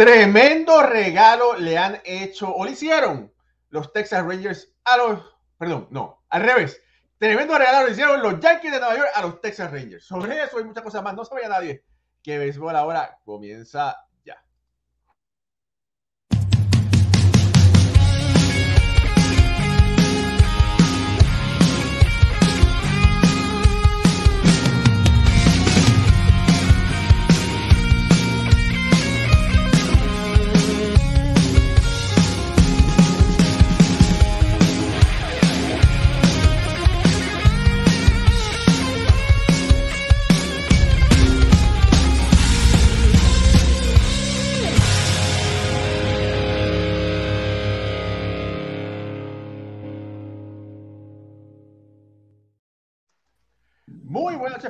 Tremendo regalo le han hecho o le hicieron los Texas Rangers a los, perdón, no, al revés. Tremendo regalo le hicieron los Yankees de Nueva York a los Texas Rangers. Sobre eso y muchas cosas más. No sabía nadie que béisbol ahora comienza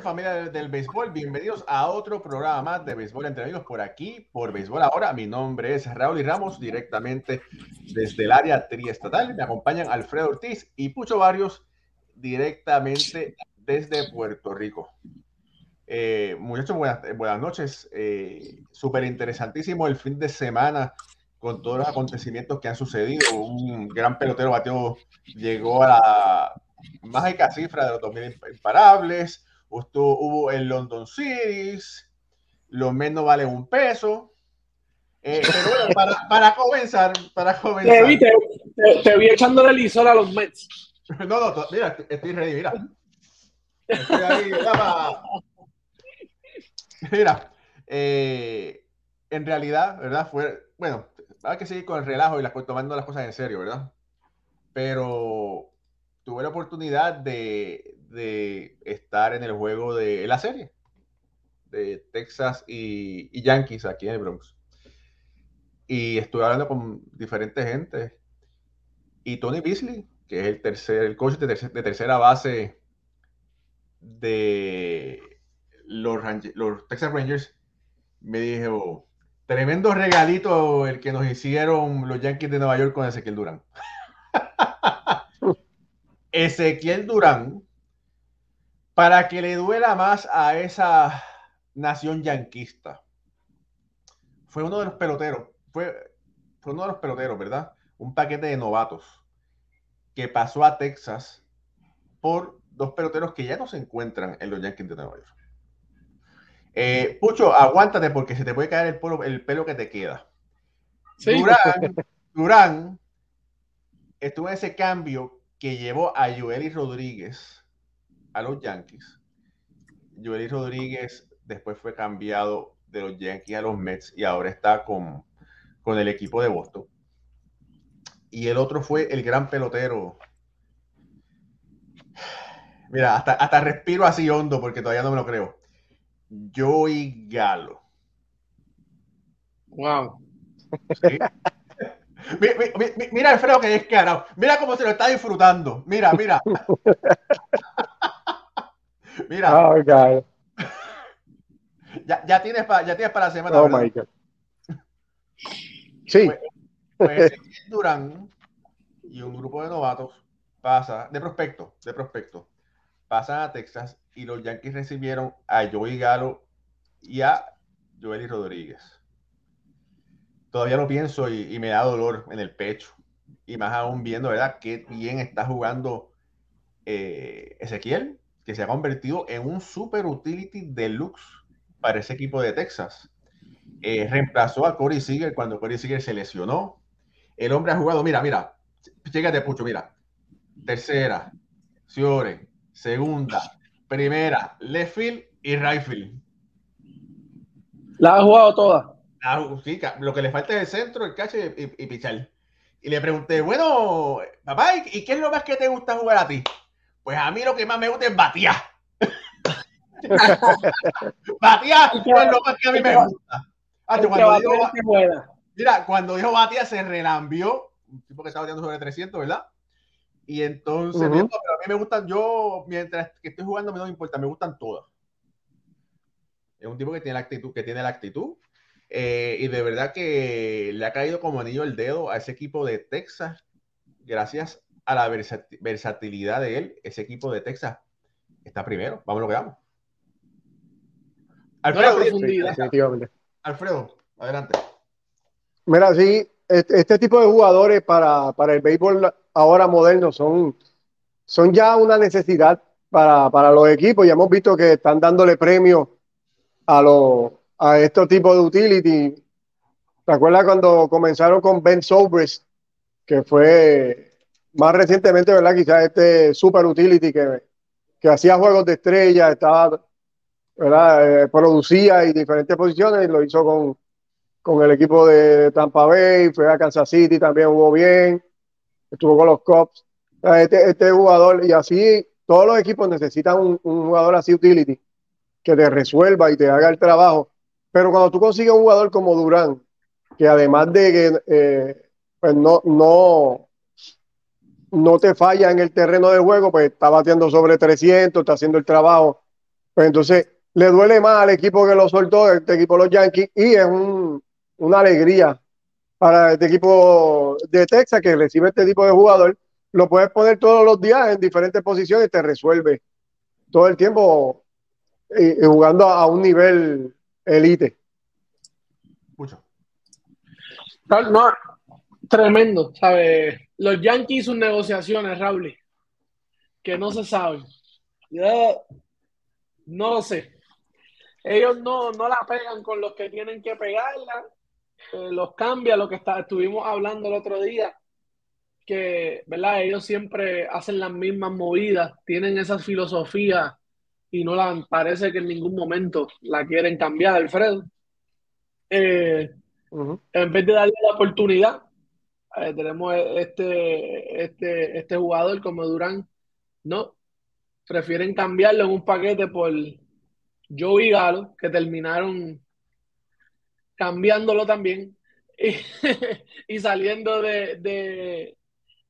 familia del, béisbol, bienvenidos a otro programa más de Béisbol entre amigos por aquí, por Béisbol Ahora. Mi nombre es Raúl y Ramos, directamente desde el área triestatal. Me acompañan Alfredo Ortiz y Pucho Barrios, directamente desde Puerto Rico. Eh, muchachos, buenas, buenas noches. Eh, Súper interesantísimo el fin de semana con todos los acontecimientos que han sucedido. Un gran pelotero bateo llegó a la mágica cifra de los 2.000 imparables hubo el London Cities, los menos vale un peso. Eh, pero bueno, para, para, comenzar, para comenzar. Te vi, te, vi echando de lisol a los Mets. No, no, mira, estoy ready, mira. Estoy ahí, mira eh, en realidad, ¿verdad? Fue, bueno, hay que seguir con el relajo y las, tomando las cosas en serio, ¿verdad? Pero tuve la oportunidad de, estar en el juego de la serie de Texas y, Yankees aquí en el Bronx. Y estuve hablando con diferentes gente. Y Tony Beasley, que es el tercer, el coach de, tercera base de los, los Texas Rangers, me dijo, tremendo regalito el que nos hicieron los Yankees de Nueva York con Ezequiel Durán. Ezequiel Durán para que le duela más a esa nación yanquista. Fue uno de los peloteros, fue, fue uno de los peloteros, ¿verdad? Un paquete de novatos que pasó a Texas por dos peloteros que ya no se encuentran en los Yankees de Nueva York. Eh, Pucho, aguántate porque se te puede caer el, pelo, el pelo que te queda. Durán, Durán estuvo en ese cambio que llevó a Joely Rodríguez a los Yankees. Joely Rodríguez después fue cambiado de los Yankees a los Mets y ahora está con, con el equipo de Boston. Y el otro fue el gran pelotero. Mira, hasta, hasta respiro así hondo porque todavía no me lo creo. Joey Galo. Wow. Mira, Alfredo que es caro. Mira cómo se lo está disfrutando. Mira, mira. Mira. Oh, ya, ya, tienes para ya tienes para la semana. Oh my God. Sí. Pues, pues Durán y un grupo de novatos pasa, de prospecto, de prospecto, pasan a Texas y los Yankees recibieron a Joey Galo y a Joely Rodríguez. Todavía lo pienso y, me da dolor en el pecho. Y más aún viendo, ¿verdad? Qué bien está jugando eh, Ezequiel que se ha convertido en un super utility deluxe para ese equipo de Texas. Eh, reemplazó a Corey Seager cuando Corey Seager se lesionó. El hombre ha jugado, mira, mira, de Pucho, mira. Tercera, Ciore, segunda, primera, left field y right field. La ha jugado toda. Sí, lo que le falta es el centro, el cache y, y, pichar. Y le pregunté, bueno, papá, ¿y qué es lo más que te gusta jugar a ti? Pues a mí lo que más me gusta es batear. batear es lo más que a mí me gusta. cuando dijo, mira, cuando dijo batear se relambió. Un tipo que estaba bateando sobre 300, ¿verdad? Y entonces, pero a mí me gustan, yo mientras que estoy jugando, no me importa, me gustan todas. Es un tipo que tiene la actitud, que tiene la actitud. Eh, y de verdad que le ha caído como anillo el dedo a ese equipo de Texas, gracias a la versatilidad de él, ese equipo de Texas está primero. Vamos lo que vamos. Alfredo, Alfredo, adelante. Mira, sí, este, tipo de jugadores para, para, el béisbol ahora moderno son, son ya una necesidad para, para los equipos. Ya hemos visto que están dándole premios a, los, a estos tipos de utility. ¿Te acuerdas cuando comenzaron con Ben Sobres, que fue más recientemente, ¿verdad? Quizás este super utility que, que hacía juegos de estrella, estaba, ¿verdad? Eh, producía en diferentes posiciones y lo hizo con, con el equipo de Tampa Bay, fue a Kansas City, también jugó bien, estuvo con los Cubs. Este, este jugador, y así todos los equipos necesitan un, jugador así utility que te resuelva y te haga el trabajo. Pero cuando tú consigues un jugador como Durán, que además de que eh, pues no, no, no te falla en el terreno de juego, pues está batiendo sobre 300, está haciendo el trabajo. Pues entonces le duele más al equipo que lo soltó, este equipo los Yankees, y es un, una alegría para este equipo de Texas que recibe este tipo de jugador. Lo puedes poner todos los días en diferentes posiciones y te resuelve todo el tiempo y, jugando a un nivel elite. Mucho. No, tremendo, ¿sabes? Los Yankees sus negociaciones, Raúl, que no se saben. Yo no sé. Ellos no, no la pegan con los que tienen que pegarla eh, los cambia, lo que está, estuvimos hablando el otro día, que, ¿verdad? Ellos siempre hacen las mismas movidas, tienen esa filosofía y no la parece que en ningún momento la quieren cambiar, Alfredo. Eh, en vez de darle la oportunidad, eh, tenemos este, este, este jugador como Durán, ¿no? Prefieren cambiarlo en un paquete por Joey Galo, que terminaron cambiándolo también y, saliendo de, de,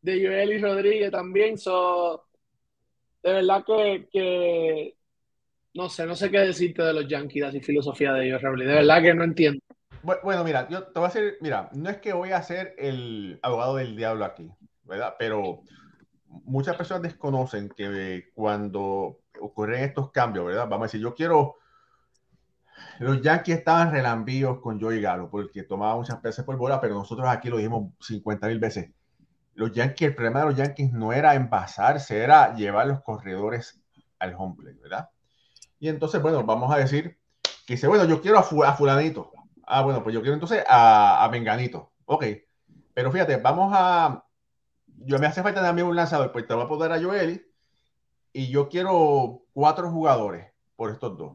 Joel y Rodríguez también. So, de verdad que, no sé, no sé qué decirte de los Yankees y filosofía de ellos, De verdad que no entiendo. Bueno, mira, yo te voy a decir, mira, no es que voy a ser el abogado del diablo aquí, ¿verdad? Pero muchas personas desconocen que cuando ocurren estos cambios, ¿verdad? Vamos a decir, yo quiero los Yankees estaban relambíos con Joey Galo porque tomaba muchas veces por bola, pero nosotros aquí lo dijimos 50 mil veces. Los Yankees, el problema de los Yankees no era envasarse, era llevar los corredores al home play, ¿verdad? Y entonces, bueno, vamos a decir que dice, bueno, yo quiero a, fulanito. Ah, bueno, pues yo quiero entonces a, a Menganito. Ok, pero fíjate, vamos a... Yo me hace falta también un lanzador, pues te voy a poner a Joel y yo quiero cuatro jugadores por estos dos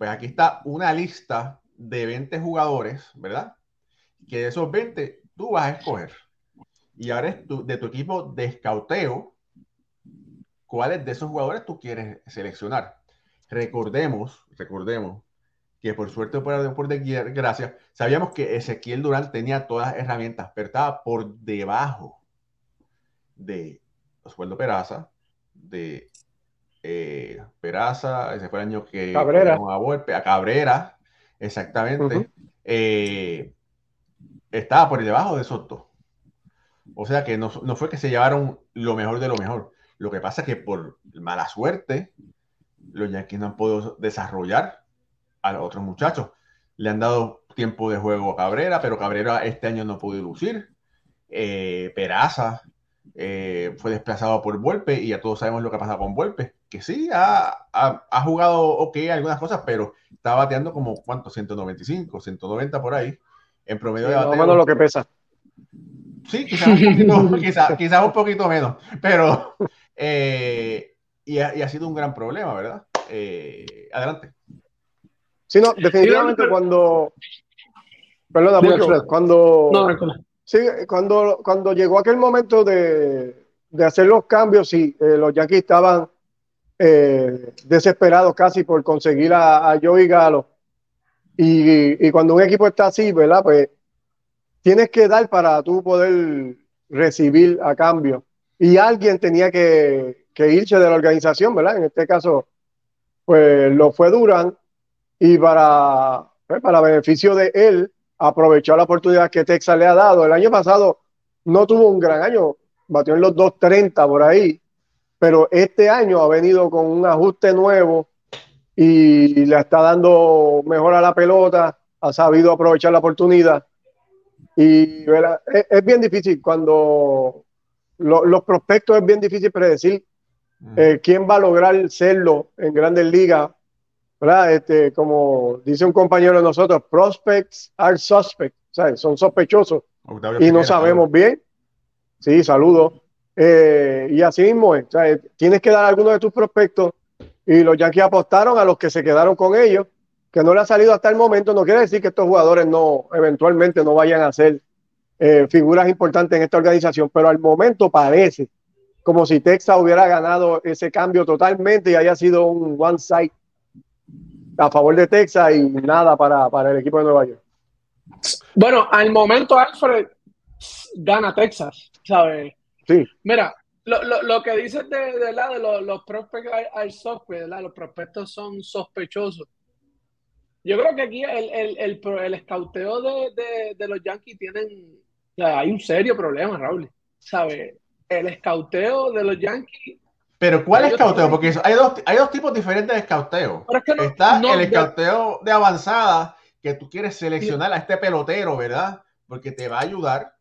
pues aquí está una lista de 20 jugadores, ¿verdad? Que de esos 20 tú vas a escoger. Y ahora es de tu equipo de escauteo, cuáles de esos jugadores tú quieres seleccionar. Recordemos, recordemos que por suerte o por, por desgracia, sabíamos que Ezequiel Durán tenía todas las herramientas, pero estaba por debajo de Oswaldo Peraza, de eh, Peraza, ese fue el año que Cabrera. a, a Cabrera, exactamente, eh, estaba por debajo de Soto. O sea que no, fue que se llevaron lo mejor de lo mejor. Lo que pasa es que por mala suerte, los Yankees no han podido desarrollar a los otros muchachos. Le han dado tiempo de juego a Cabrera, pero Cabrera este año no pudo lucir. Eh, Peraza eh, fue desplazado por Volpe y ya todos sabemos lo que ha pasado con Volpe, que sí, ha, ha, jugado ok algunas cosas, pero está bateando como, ¿cuánto? 195, 190 por ahí, en promedio de bateo. No, lo que pesa. Sí, quizás un poquito, un poquito menos, pero eh, y, ha, sido un gran problema, ¿verdad? Eh, adelante. Sí, no, definitivamente cuando... Perdona, mucho, cuando... No, Sí, cuando, cuando llegó aquel momento de, hacer los cambios, sí, eh, los Yankees estaban eh, desesperados casi por conseguir a, a Joey Galo. Y, cuando un equipo está así, ¿verdad? Pues tienes que dar para tú poder recibir a cambio. Y alguien tenía que, irse de la organización, ¿verdad? En este caso, pues lo fue Durán. Y para, pues, para beneficio de él, aprovechó la oportunidad que Texas le ha dado. El año pasado no tuvo un gran año, batió en los 2.30 por ahí, pero este año ha venido con un ajuste nuevo y le está dando mejor a la pelota, ha sabido aprovechar la oportunidad. Y es, bien difícil cuando los prospectos es bien difícil predecir eh, quién va a lograr serlo en grandes ligas. ¿verdad? Este, como dice un compañero de nosotros, prospects are suspects, son sospechosos y no sabemos bien. Sí, saludos. Eh, y así mismo es. tienes que dar algunos de tus prospectos y los Yankees apostaron a los que se quedaron con ellos, que no le ha salido hasta el momento. No quiere decir que estos jugadores no, eventualmente no vayan a ser eh, figuras importantes en esta organización, pero al momento parece como si Texas hubiera ganado ese cambio totalmente y haya sido un one side a favor de Texas y nada para, para el equipo de Nueva York. Bueno, al momento Alfred gana Texas, ¿sabes? Sí. Mira, lo, lo, lo que dices de, de, la, de los, los prospectos al software, los prospectos son sospechosos. Yo creo que aquí el, el, el, el escauteo de, de, de, los Yankees tienen, o sea, hay un serio problema, Raúl. ¿Sabes? El escauteo de los Yankees pero ¿cuál es escauteo? Porque hay dos, hay dos tipos diferentes de escauteo. Está el escauteo de avanzada, que tú quieres seleccionar a este pelotero, ¿verdad? Porque te va a ayudar.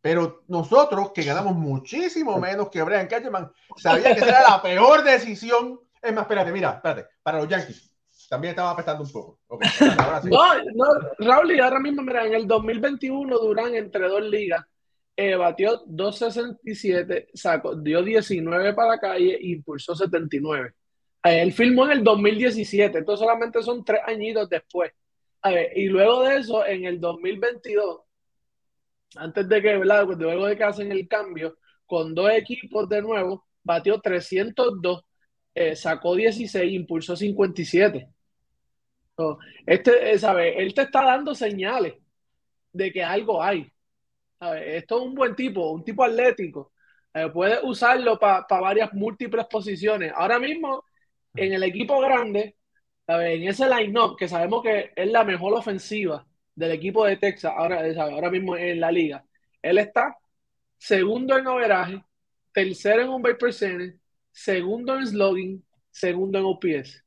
Pero nosotros, que ganamos muchísimo menos que Brian Cashman, sabía que era la peor decisión. Es más, espérate, mira, espérate, para los Yankees. También estaba apestando un poco. No, no, Raúl, y ahora mismo, mira, en el 2021 Durán entre dos ligas eh, batió 267, sacó, dio 19 para la calle e impulsó 79. Eh, él filmó en el 2017, entonces solamente son tres añitos después. y luego de eso, en el 2022, antes de que, ¿verdad? Pues luego de que hacen el cambio, con dos equipos de nuevo, batió 302, eh, sacó 16, impulsó 57. este, ¿sabe? Él te está dando señales de que algo hay. Esto es un buen tipo, un tipo atlético. Eh, puede usarlo para varias múltiples posiciones. Ahora mismo, en el equipo grande, en ese line-up, que sabemos que es la mejor ofensiva del equipo de Texas, ahora, ahora mismo en la liga, él está segundo en overaje, tercero en un base percentage, segundo en slogan, segundo en OPS.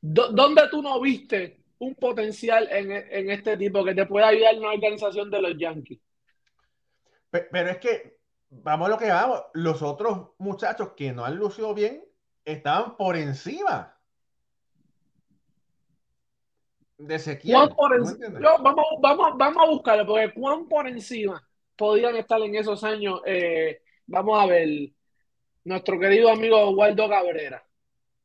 ¿Dónde tú no viste un potencial en, este tipo que te pueda ayudar en una organización de los Yankees. Pero, es que, vamos a lo que vamos, los otros muchachos que no han lucido bien estaban por encima de Ezequiel. vamos, vamos, vamos a buscarlo, porque cuán por encima podían estar en esos años. Eh, vamos a ver, nuestro querido amigo Waldo Cabrera.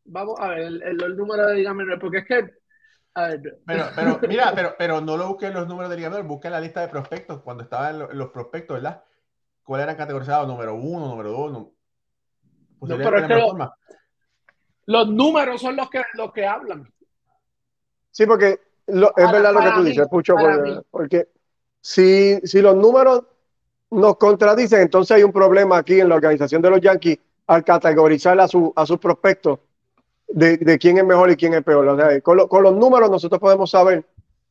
Vamos a ver el, número de, dígame, porque es que pero, pero, mira, pero, pero no lo busquen los números del ligador, busquen la lista de prospectos cuando estaban los, prospectos, ¿verdad? ¿Cuál eran categorizados? Número uno, número dos. No, los números son los que, los que hablan. Sí, porque es verdad lo que tú dices, Pucho, porque, si, si los números nos contradicen, entonces hay un problema aquí en la organización de los Yankees al categorizar a, su, a sus prospectos de, quién es mejor y quién es peor. con, los números nosotros podemos saber,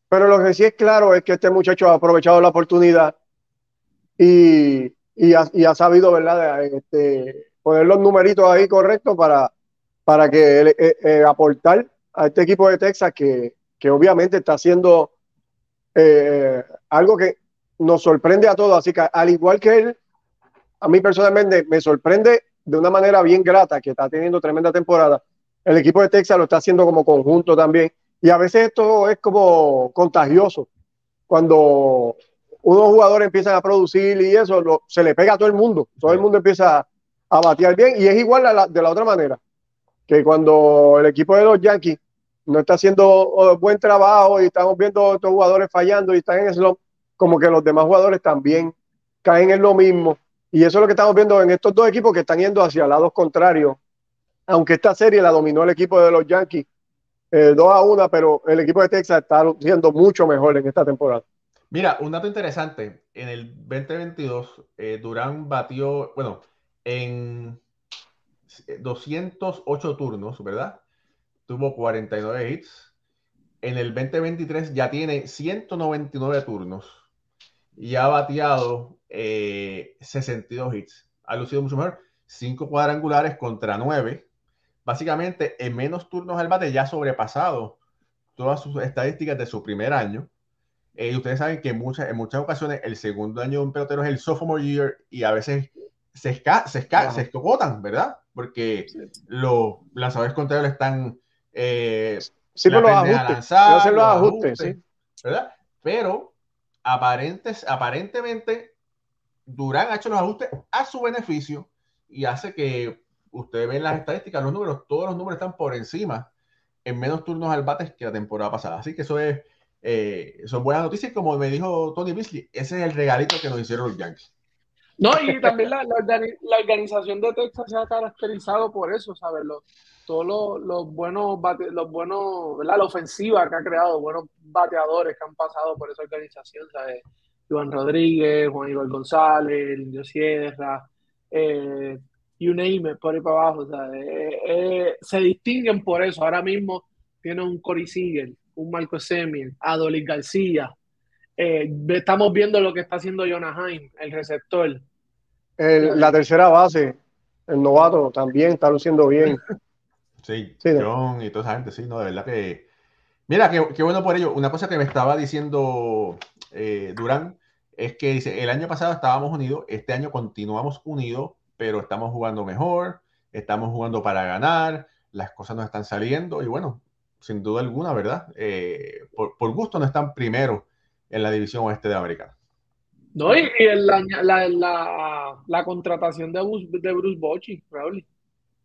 pero lo que sí es claro es que este muchacho ha aprovechado la oportunidad y, ha, sabido, ¿verdad?, este, poner los numeritos ahí correctos para, para que eh, eh, aportar a este equipo de Texas que, obviamente está haciendo eh, algo que nos sorprende a todos. Así que al igual que él, a mí personalmente me sorprende de una manera bien grata que está teniendo tremenda temporada el equipo de Texas lo está haciendo como conjunto también. Y a veces esto es como contagioso. Cuando unos jugadores empiezan a producir y eso, se le pega a todo el mundo. Todo el mundo empieza a batear bien. Y es igual de la otra manera. Que cuando el equipo de los Yankees no está haciendo buen trabajo y estamos viendo a estos jugadores fallando y están en eso, como que los demás jugadores también caen en lo mismo. Y eso es lo que estamos viendo en estos dos equipos que están yendo hacia lados contrarios aunque esta serie la dominó el equipo de los Yankees 2 eh, a 1, pero el equipo de Texas está siendo mucho mejor en esta temporada. Mira, un dato interesante, en el 2022 eh, Durán batió, bueno, en 208 turnos, ¿verdad? Tuvo 49 hits. En el 2023 ya tiene 199 turnos y ha bateado 62 eh, hits. Ha lucido mucho mejor. 5 cuadrangulares contra 9 básicamente en menos turnos al bate ya sobrepasado todas sus estadísticas de su primer año. Eh, y ustedes saben que en muchas, en muchas ocasiones el segundo año de un pelotero es el sophomore year y a veces se, esca se, esca se escogotan, ¿verdad? Porque los lanzadores contrarios están... Eh, sí, pero los ajustes. Lanzar, los ajustes, sí. ¿verdad? Pero aparentes, aparentemente Durán ha hecho los ajustes a su beneficio y hace que ustedes ven las estadísticas, los números, todos los números están por encima en menos turnos al bate que la temporada pasada. Así que eso es, eh, son buenas noticias. Como me dijo Tony Beasley, ese es el regalito que nos hicieron los Yankees. No, y también la, la, organización de Texas se ha caracterizado por eso, ¿sabes? Todos los, los buenos, los buenos. La ofensiva que ha creado, buenos bateadores que han pasado por esa organización, ¿sabes? Juan Rodríguez, Juan Igor González, Indio Sierra, eh, you name it, por ahí para abajo. Eh, eh, se distinguen por eso. Ahora mismo tiene un Cory Seager, un Marco Semien, Adolis García. estamos viendo lo que está haciendo Jonah Heim, el receptor. la tercera base, el novato, también está luciendo bien. Sí, John y toda esa gente, sí, no, de verdad que. Mira, qué, qué bueno por ello. Una cosa que me estaba diciendo eh, Durán es que dice, el año pasado estábamos unidos, este año continuamos unidos, pero estamos jugando mejor, estamos jugando para ganar, las cosas nos están saliendo y bueno, sin duda alguna, ¿verdad? Eh, por, gusto no están primero en la división oeste de América. No, y, la, la, la, contratación de, de Bruce Bochy.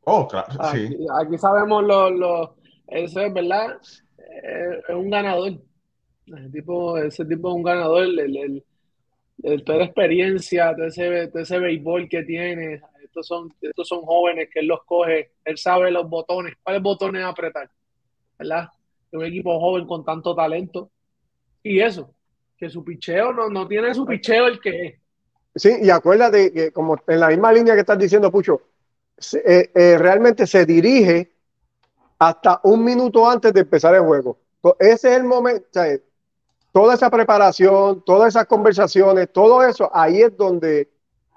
Oh, claro, aquí, sí. Aquí sabemos lo, lo, eso es verdad, eh, es un ganador. Ese tipo, ese tipo es un ganador, el, el, toda la experiencia, todo ese, todo ese béisbol que tiene. Estos son, estos son jóvenes que él los coge, él sabe los botones, cuáles botones apretar, ¿verdad? Un equipo joven con tanto talento. Y eso, que su picheo no, no tiene su picheo el que es. Sí, y acuérdate que como en la misma línea que estás diciendo, Pucho, eh, eh, realmente se dirige hasta un minuto antes de empezar el juego. Ese es el momento, toda esa preparación, todas esas conversaciones, todo eso, ahí es donde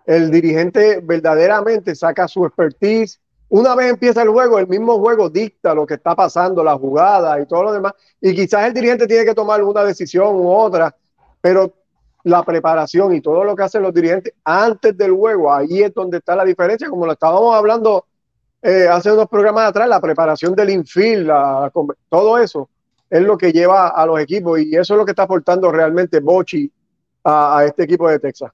el dirigente verdaderamente saca su expertise. Una vez empieza el juego, el mismo juego dicta lo que está pasando, la jugada y todo lo demás. Y quizás el dirigente tiene que tomar una decisión u otra, pero la preparación y todo lo que hacen los dirigentes antes del juego, ahí es donde está la diferencia, como lo estábamos hablando eh, hace unos programas atrás, la preparación del infield, todo eso es lo que lleva a los equipos y eso es lo que está aportando realmente Bochi a, este equipo de Texas.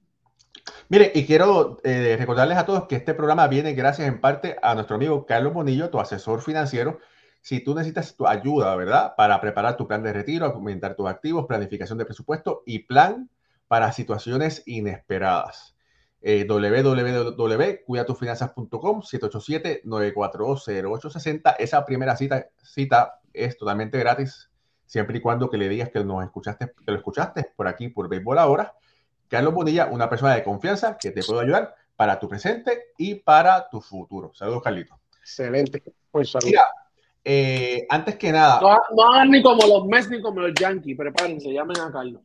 Mire, y quiero eh, recordarles a todos que este programa viene gracias en parte a nuestro amigo Carlos Bonillo, tu asesor financiero. Si tú necesitas tu ayuda, ¿verdad? Para preparar tu plan de retiro, aumentar tus activos, planificación de presupuesto y plan para situaciones inesperadas. Eh, www.cuidatufinanzas.com 787-942-0860. Esa primera cita, cita es totalmente gratis siempre y cuando que le digas que nos escuchaste, que lo escuchaste por aquí, por Béisbol Ahora. Carlos Bonilla, una persona de confianza que te puede ayudar para tu presente y para tu futuro. Saludos, Carlito. Excelente. Pues Mira, eh, antes que nada. No, hagan ni como los Mets ni como los Yankees, prepárense, llamen a Carlos.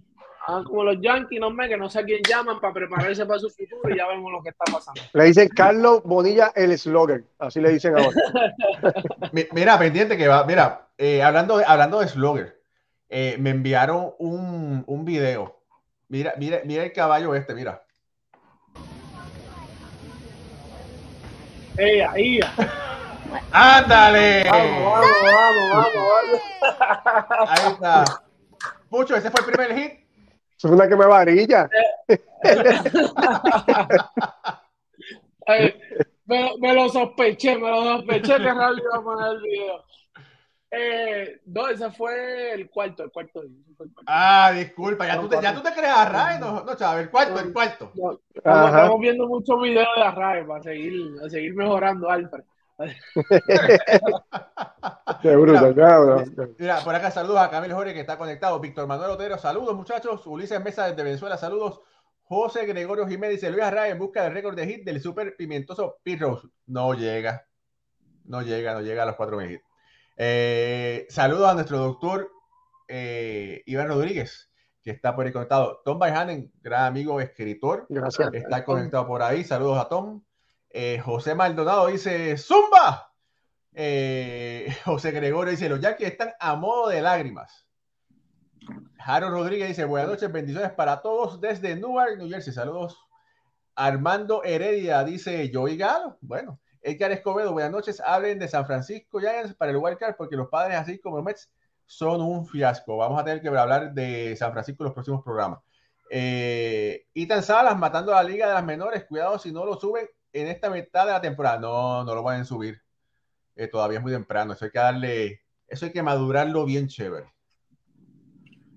Hagan como los Yankees, no me que no sé a quién llaman para prepararse para su futuro y ya vemos lo que está pasando. Le dicen Carlos Bonilla el slogan, así le dicen ahora. mira, pendiente que va, mira, eh, hablando, de, hablando de slogger, eh, me enviaron un, un, video. Mira, mira, mira el caballo este, mira. ¡Ey, ahí! ¡Ándale! Vamos, vamos, vamos, vamos, Ahí está. Pucho, ese fue el primer hit. Es una que me varilla. me, me, lo sospeché, me lo sospeché que Raúl iba a poner el video. Eh, no, ese fue el cuarto, el cuarto. Ah, disculpa, ya, tú, te, ya tú te crees a Ray, no, no, chaval, el cuarto, el cuarto. estamos viendo muchos videos de Arrae para seguir, para seguir mejorando, Alfred. Qué bruto, mira, mira, por acá saludos a Camilo Jorge que está conectado. Víctor Manuel Otero, saludos muchachos. Ulises Mesa desde Venezuela, saludos. José Gregorio Jiménez dice Luis Arrae en busca del récord de hit del super pimentoso Pirros. No llega, no llega, no llega a los cuatro mil eh, saludos a nuestro doctor eh, Iván Rodríguez, que está por ahí conectado. Tom Bayhanen, gran amigo escritor, Gracias. está conectado por ahí. Saludos a Tom. Eh, José Maldonado dice: ¡Zumba! José Gregorio dice, los Yankees están a modo de lágrimas. Jaro Rodríguez dice, buenas noches, bendiciones para todos desde Newark, New Jersey. Saludos. Armando Heredia dice, yo Galo. Bueno, Edgar Escobedo, buenas noches. Hablen de San Francisco Giants para el Wildcard porque los padres, así como Mets, son un fiasco. Vamos a tener que hablar de San Francisco en los próximos programas. Eh, Ethan Salas matando a la Liga de las Menores. Cuidado si no lo suben en esta mitad de la temporada. No, no lo pueden subir. Eh, todavía es muy temprano. Eso hay que darle, eso hay que madurarlo bien chévere.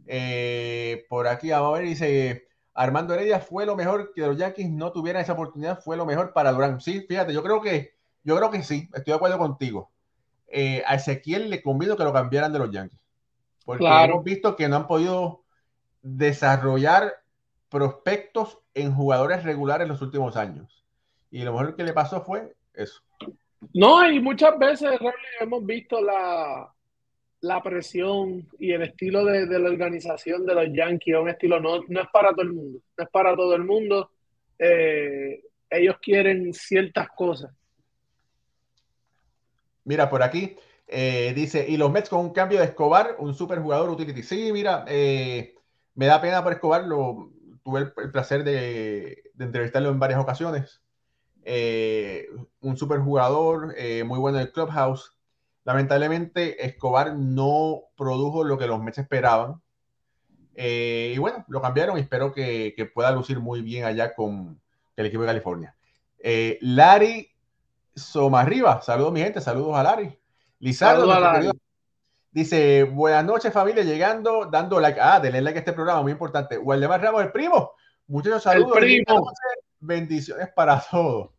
Eh, por aquí vamos a ver, dice Armando Heredia fue lo mejor que los Yankees no tuvieran esa oportunidad, fue lo mejor para Durán. Sí, fíjate, yo creo que, yo creo que sí, estoy de acuerdo contigo. Eh, a Ezequiel le convido que lo cambiaran de los Yankees. Porque hemos visto que no han podido desarrollar prospectos en jugadores regulares en los últimos años. Y lo mejor que le pasó fue eso. No, y muchas veces hemos visto la, la presión y el estilo de, la organización de los Yankees un estilo no, no es para todo el mundo, no es para todo el mundo. Eh, ellos quieren ciertas cosas. Mira, por aquí eh, dice, y los Mets con un cambio de Escobar, un super jugador utility. Sí, mira, eh, me da pena por Escobar, lo, tuve el, placer de, entrevistarlo en varias ocasiones. un super jugador, muy bueno en el clubhouse Lamentablemente, Escobar no produjo lo que los Mets esperaban. Eh, y bueno, lo cambiaron y espero que, pueda lucir muy bien allá con el equipo de California. Eh, Larry Somarriba, saludos mi gente, saludos a Larry. Lizardo, dice, buenas noches familia, llegando, dando like, ah, denle like a este programa, muy importante. Waldemar Ramos, el primo, muchos saludos. bendiciones para todos.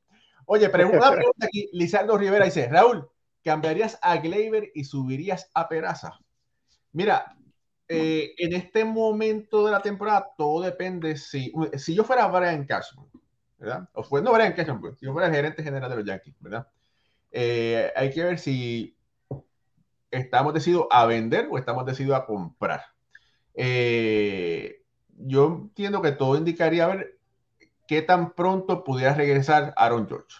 Oye, pregunta, pregunta aquí, Lizardo Rivera dice, Raúl, ¿Cambiarías a Gleyber y subirías a Peraza? Mira, eh, en este momento de la temporada todo depende si, si yo fuera Brian Cashman, ¿verdad? O fue, no Brian Cashman, pues, si yo fuera el gerente general de los Yankees, ¿verdad? Eh, hay que ver si estamos decididos a vender o estamos decididos a comprar. Eh, yo entiendo que todo indicaría a ver qué tan pronto pudiera regresar Aaron George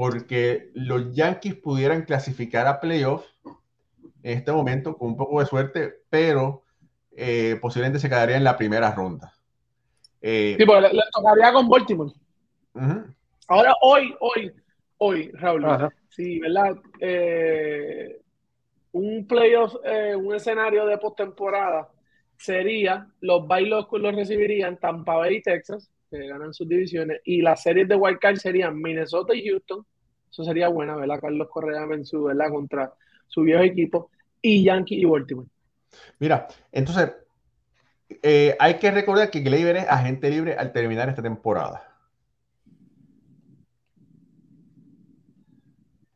porque los Yankees pudieran clasificar a playoffs en este momento con un poco de suerte, pero eh, posiblemente se quedaría en la primera ronda. Sí, porque le, tocaría con Baltimore. Ahora, hoy, hoy, hoy, Raúl, sí, ¿verdad? Eh, un playoff, un escenario de postemporada sería, los bailos los recibirían Tampa Bay y Texas, que ganan sus divisiones, y las series de Wild Card serían Minnesota y Houston, eso sería buena, ¿verdad? Carlos Correa su, ¿verdad? Contra su viejo equipo, y Yankee y Baltimore. Mira, entonces, eh, hay que recordar que Gleyber es agente libre al terminar esta temporada.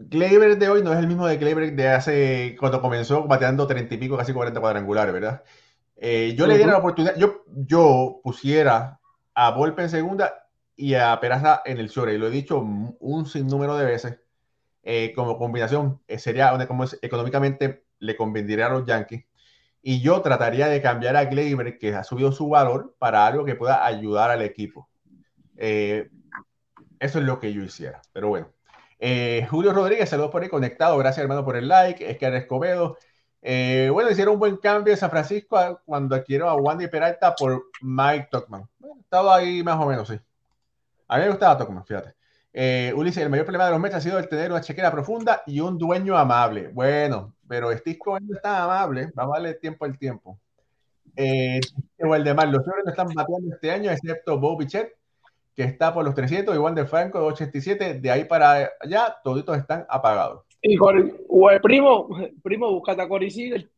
Gleyber de hoy no es el mismo de Gleyber de hace cuando comenzó bateando 30 y pico, casi 40 cuadrangulares, ¿verdad? Eh, yo le diera la oportunidad, yo, yo pusiera a Volpe en segunda y a Peraza en el short. Y lo he dicho un sinnúmero de veces. Eh, como combinación, eh, sería donde como económicamente le convendría a los Yankees. Y yo trataría de cambiar a Gleyber, que ha subido su valor, para algo que pueda ayudar al equipo. Eh, eso es lo que yo hiciera. Pero bueno. Julio Rodríguez, saludos por ahí conectado. Gracias, hermano, por el like. Es que Escobedo. Eh, bueno, hicieron un buen cambio en San Francisco ah, cuando adquirieron a Wandy Peralta por Mike Tuckman. estaba ahí más o menos, sí. A mí me gustaba Tuckman, fíjate. Eh, Ulises, el mayor problema de los Mets ha sido el tener una chequera profunda y un dueño amable. Bueno, pero Steve Cohen no está amable. Vamos a darle tiempo al tiempo. Eh, el demás, los señores no están bateando este año, excepto Bob Bichet, que está por los 300, igual de Franco de 87. De ahí para allá, toditos están apagados. Y el primo, primo, búscate a Cory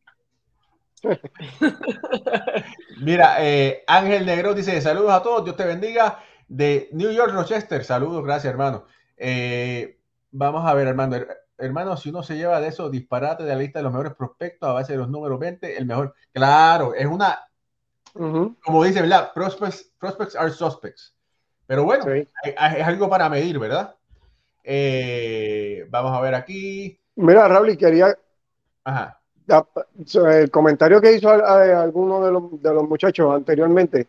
Mira, eh, Ángel Negro dice: Saludos a todos, Dios te bendiga. De New York, Rochester, saludos, gracias, hermano. Eh, vamos a ver, hermano. Hermano, si uno se lleva de eso, disparate de la lista de los mejores prospectos a base de los números 20, el mejor. Claro, es una. Como dice, ¿verdad? Prospects, prospects are suspects. Pero bueno, es algo para medir, ¿verdad? Eh, vamos a ver aquí. Mira, Raúl, y quería. Ajá. El comentario que hizo alguno de los, de los muchachos anteriormente,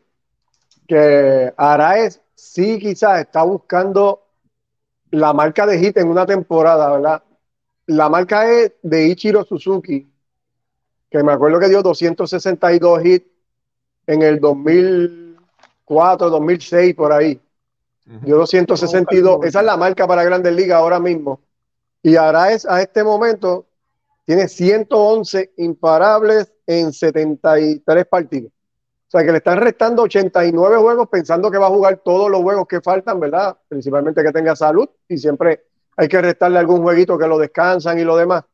que Araez sí quizás está buscando la marca de hit en una temporada, ¿verdad? la marca es de Ichiro Suzuki, que me acuerdo que dio 262 hits en el 2004, 2006, por ahí. Dio 262. Esa es la marca para Grandes Ligas ahora mismo. Y ahora es, a este momento tiene 111 imparables en 73 partidos. O sea que le están restando 89 juegos pensando que va a jugar todos los juegos que faltan, ¿verdad? Principalmente que tenga salud y siempre hay que restarle algún jueguito que lo descansan y lo demás.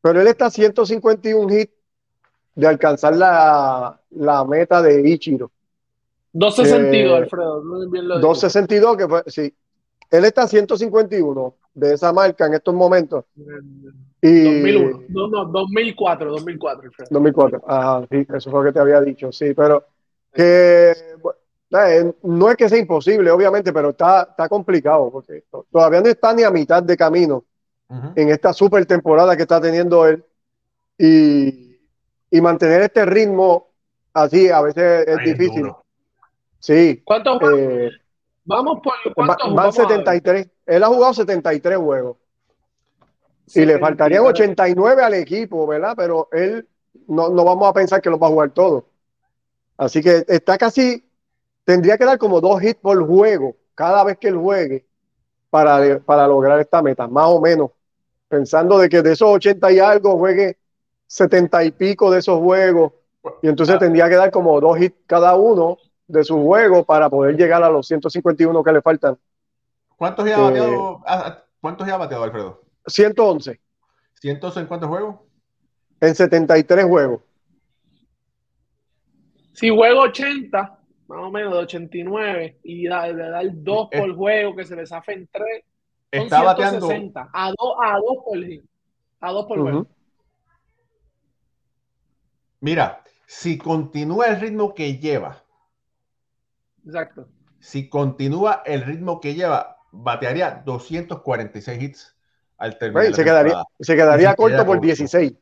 Pero él está a 151 hits de alcanzar la, meta de Ichiro. 262, Alfredo. 262, que fue, sí. Él está a 151 de esa marca en estos momentos. Y, 2001, no, no, 2004, 2004. 2004, ajá, sí, eso fue lo que te había dicho, sí, pero que eh, no es que sea imposible, obviamente, pero está, está complicado, porque todavía no está ni a mitad de camino en esta super temporada que está teniendo él. Y, y mantener este ritmo así a veces es difícil. Sí. ¿Cuántos eh, Vamos por ¿cuántos Van 73. Él ha jugado 73 juegos. Y le faltarían 89 al equipo, ¿verdad? Pero él no, vamos a pensar que los va a jugar todos. Así que está casi, tendría que dar como dos hits por juego cada vez que él juegue para, para lograr esta meta, más o menos. Pensando de que de esos 80 y algo juegue 70 y pico de esos juegos. Y entonces ah. tendría que dar como dos hits cada uno de su juego para poder llegar a los 151 que le faltan. ¿Cuántos ya ha bateado, eh, ah, ¿cuántos ya ha bateado Alfredo? 111. ¿111 en cuántos juegos? En 73 juegos. Si juego 80, más o menos de 89, y le da el 2 por juego, que se les en 3, está bateando a 2 a por, a 2 por juego. Mira, si continúa el ritmo que lleva, Exacto. Si continúa el ritmo que lleva, batearía 246 hits al terminar. se, quedaría, se quedaría corto por 16.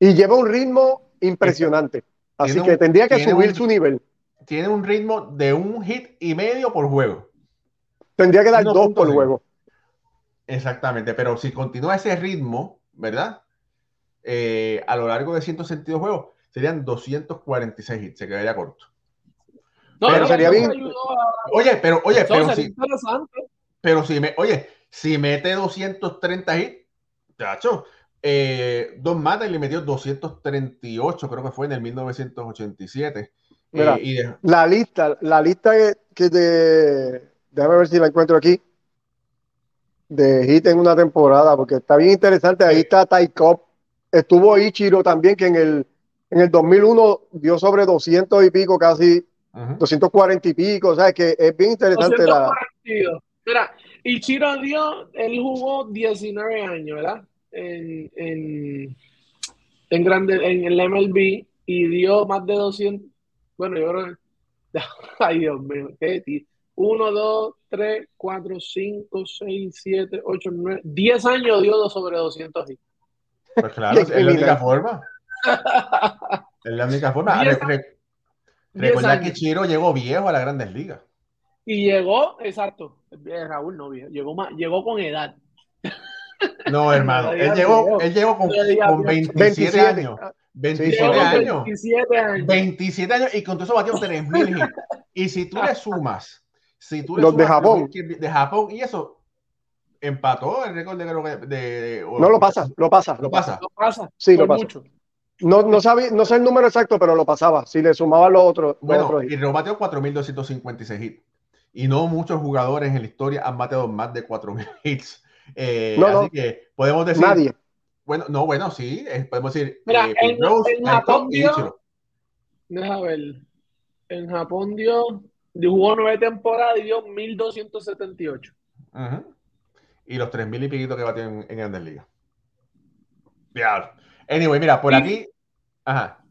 Y lleva un ritmo impresionante. Así que tendría que subir su nivel. Tiene un ritmo de un hit y medio por juego. Tendría que dar dos por juego. Exactamente, pero si continúa ese ritmo, ¿verdad? Eh, a lo largo de 162 juegos, serían 246 hits, se quedaría corto pero sería bien. Oye, pero, oye, pero si, pero si me, oye, si mete 230 hits, chacho, eh, Don Mata le metió 238, creo que fue en el 1987. Eh, la lista, la lista que, de, déjame ver si la encuentro aquí, de hit en una temporada, porque está bien interesante. Ahí está Ty estuvo Ichiro también, que en el, en el 2001 dio sobre 200 y pico casi 240 y pico, o sea, que es bien interesante la... Mira, Ichiro dio, él jugó 19 años, ¿verdad? En, en, en, grande, en el MLB y dio más de 200, bueno, yo creo que, ay Dios mío, qué 1, 2, 3, 4, 5, 6, 7, 8, 9, 10 años dio sobre 200 Pues claro, es la única forma. Es la única forma. Recuerda que Chiro llegó viejo a las grandes ligas. Y llegó, exacto, Raúl no viejo, llegó, más, llegó con edad. No, hermano, él llegó, él llegó con, con 27, años. 27 años. 27 años. 27 años y con todo eso batió 3000 hits. Y si tú le sumas, si tú le los de Japón, de Japón y eso empató el récord de, de, no lo pasa, lo pasa, lo pasa, lo pasa, sí, lo pasa. Mucho. No, no, sabe, no sé el número exacto, pero lo pasaba. Si le sumaba los otros. Bueno, y Reo bateó 4.256 hits. Y no muchos jugadores en la historia han bateado más de 4.000 hits. Eh, no, así que podemos decir. Nadie. Bueno, no, bueno, sí. podemos decir. Mira, eh, en, en Japón dio. Deja ver. En Japón dio. Jugó nueve temporadas y dio 1.278. Y los 3.000 y piquito que batió en, en Grandes Ligas. Diablo. Anyway, mira, por aquí. Ajá.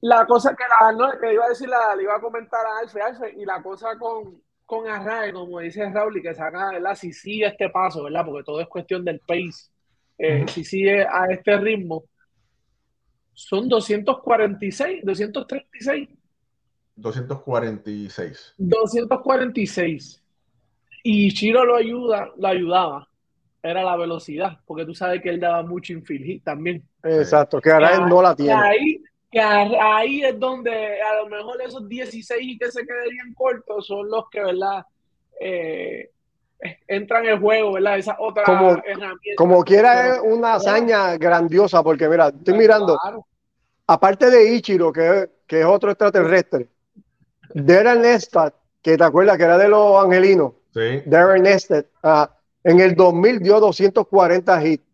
La cosa que, la, no, que iba a decir, la, le iba a comentar a Alfe, Alfe, y la cosa con, con Arrae, como dice Raúl, y que saca, ¿verdad? Si sigue este paso, ¿verdad? Porque todo es cuestión del pace. Eh, si sigue a este ritmo, son 246, 236. 246. 246. Y Chiro lo ayuda, lo ayudaba era la velocidad, porque tú sabes que él daba mucho infield también. Exacto, que ahora él no la tiene. Ahí, que ahí es donde a lo mejor esos 16 y que se quedarían cortos son los que, ¿verdad? Eh, entran en el juego, ¿verdad? Esa otra como, herramienta. Como quiera es una hazaña grandiosa, porque mira, estoy mirando, aparte de Ichiro, que, que es otro extraterrestre, Darren Nestat, que te acuerdas que era de los angelinos, sí. Darren Nestat, uh, en el 2000 dio 240 hits.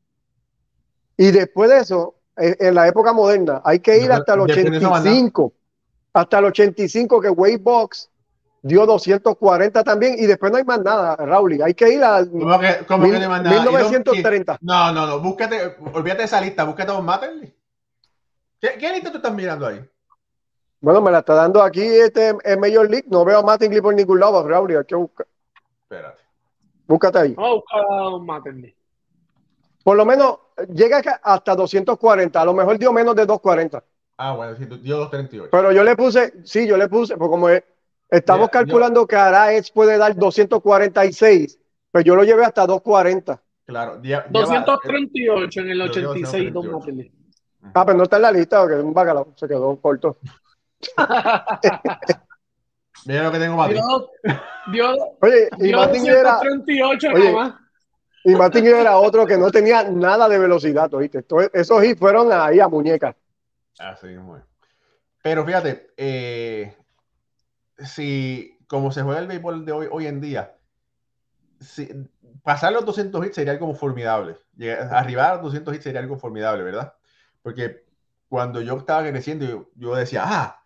Y después de eso, en, en la época moderna, hay que ir hasta el 85, hasta el 85 que Wade Box dio 240 también y después no hay más nada, Raúl. Hay que ir a ¿Cómo que, cómo mil, que no hay más nada? 1930. No, no, no, búscate, olvídate de esa lista, búscate a Don Matterly. ¿Qué, ¿Qué, lista tú estás mirando ahí? Bueno, me la está dando aquí este en Major League. No veo a Mattingly por ningún lado, Raúl. Hay que buscar. Espérate. Búscate ahí. Vamos a buscar. Por lo menos llega hasta 240. A lo mejor dio menos de 240. Ah, bueno, sí, dio 238. Pero yo le puse, sí, yo le puse, pues como es, estamos Mira, calculando yo, que Araez puede dar 246, pero yo lo llevé hasta 240. Claro. Lleva, 238 en el 86, Don Mattingly. Ah, pero no está en la lista, porque es un bacalao, se quedó corto. Mira lo que tengo Martín. Oye, y Martín era. 38 oye. Y Martín era otro que no tenía nada de velocidad, ¿oíste? Esos hits fueron ahí a muñecas. Así muy. Pero fíjate, eh, si como se juega el béisbol de hoy, hoy en día, si, pasar los 200 hits sería algo formidable. Llegar, arribar a los 200 hits sería algo formidable, ¿verdad? Porque cuando yo estaba creciendo, yo, yo decía, ah,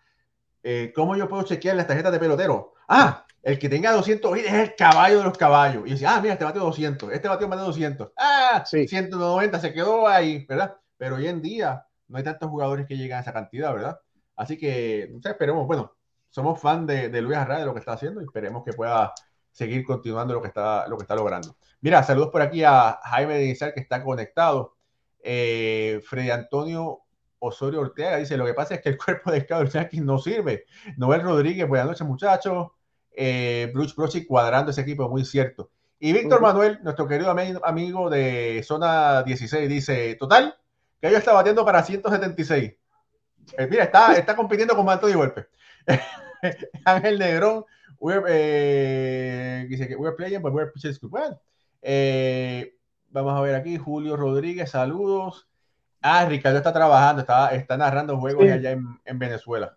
eh, ¿cómo yo puedo chequear las tarjetas de pelotero? Ah, el que tenga 200 hits es el caballo de los caballos. Y decía, ah, mira, este batió 200, este batió más de 200. Ah, sí. 190, se quedó ahí, ¿verdad? Pero hoy en día no hay tantos jugadores que llegan a esa cantidad, ¿verdad? Así que, no sé, esperemos, bueno, somos fan de, de Luis Arra, de lo que está haciendo, y esperemos que pueda seguir continuando lo que está, lo que está logrando. Mira, saludos por aquí a Jaime de Inizar, que está conectado. Eh, Freddy Antonio Osorio Ortega dice: Lo que pasa es que el cuerpo de Scott no sirve. Noel Rodríguez, buenas noches, muchachos. Eh, Bruce Brochy cuadrando ese equipo, muy cierto. Y Víctor uh -huh. Manuel, nuestro querido amigo de zona 16, dice: Total, que ellos está batiendo para 176. Eh, mira, está, está compitiendo con Antonio Golpe. Ángel Negrón, we're, eh, dice que we're playing, but we're pitchers well. Eh, vamos a ver aquí, Julio Rodríguez, saludos. Ah, Ricardo está trabajando, está, está narrando juegos sí. allá en, en, Venezuela.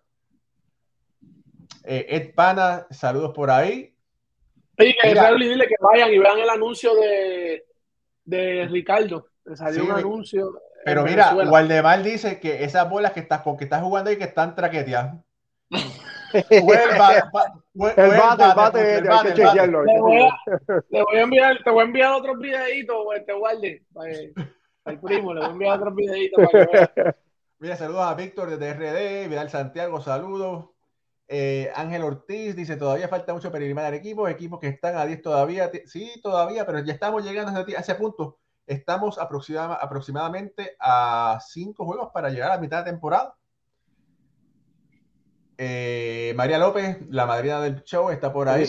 Eh, Ed Pana, saludos por ahí. Sí, que Raúl, dile que vayan y vean el anuncio de, de Ricardo. Que salió sí, un anuncio. Pero mira, Waldemar dice que esas bolas que estás con que estás jugando ahí que están traqueteadas. el bate, el bate, el bate. Le voy, a, le voy a enviar, te voy a enviar otros videitos, este guarde, al primo, le voy a enviar otros videitos para que vea. Mira, saludos a Víctor desde RD, Vidal Santiago, saludos. Eh, Ángel Ortiz dice, todavía falta mucho para eliminar equipos, equipos que están a 10 todavía, sí, todavía, pero ya estamos llegando a ese punto. Estamos aproxima, aproximadamente a 5 juegos para llegar a la mitad de temporada. Eh, María López, la madrina del show, está por ahí.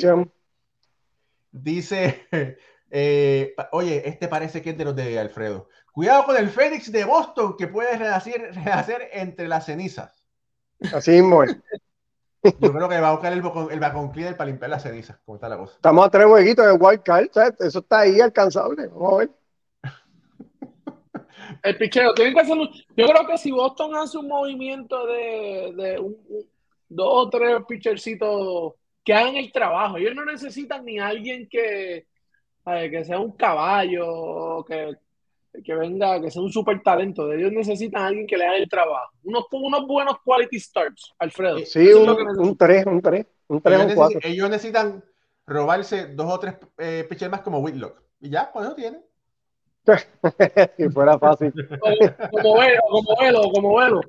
Dice, eh, oye, este parece que es de los de Alfredo. Cuidado con el Fénix de Boston, que puede renacer, renacer entre las cenizas. Así mismo es. Yo creo que va a buscar el, el bacon cleaner para limpiar las cenizas. ¿Cómo está la cosa? Estamos a tres jueguitos de wild card, ¿sabes? Eso está ahí alcanzable. Vamos a ver. El picheo, tienen que hacer un... Yo creo que si Boston hace un movimiento de, de un, un, dos o tres pitchercitos que hagan el trabajo, ellos no necesitan ni alguien que, que sea un caballo, que, que venga, que sea un super talento. Ellos necesitan a alguien que le haga el trabajo. Unos, unos buenos quality starts, Alfredo. Sí, un, un 3, un 3, un 3, ellos, un 4. ellos necesitan robarse dos o tres eh, pitchers más como Whitlock. Y ya, con eso tienen. si fuera fácil. Como, como velo, como velo, como velo.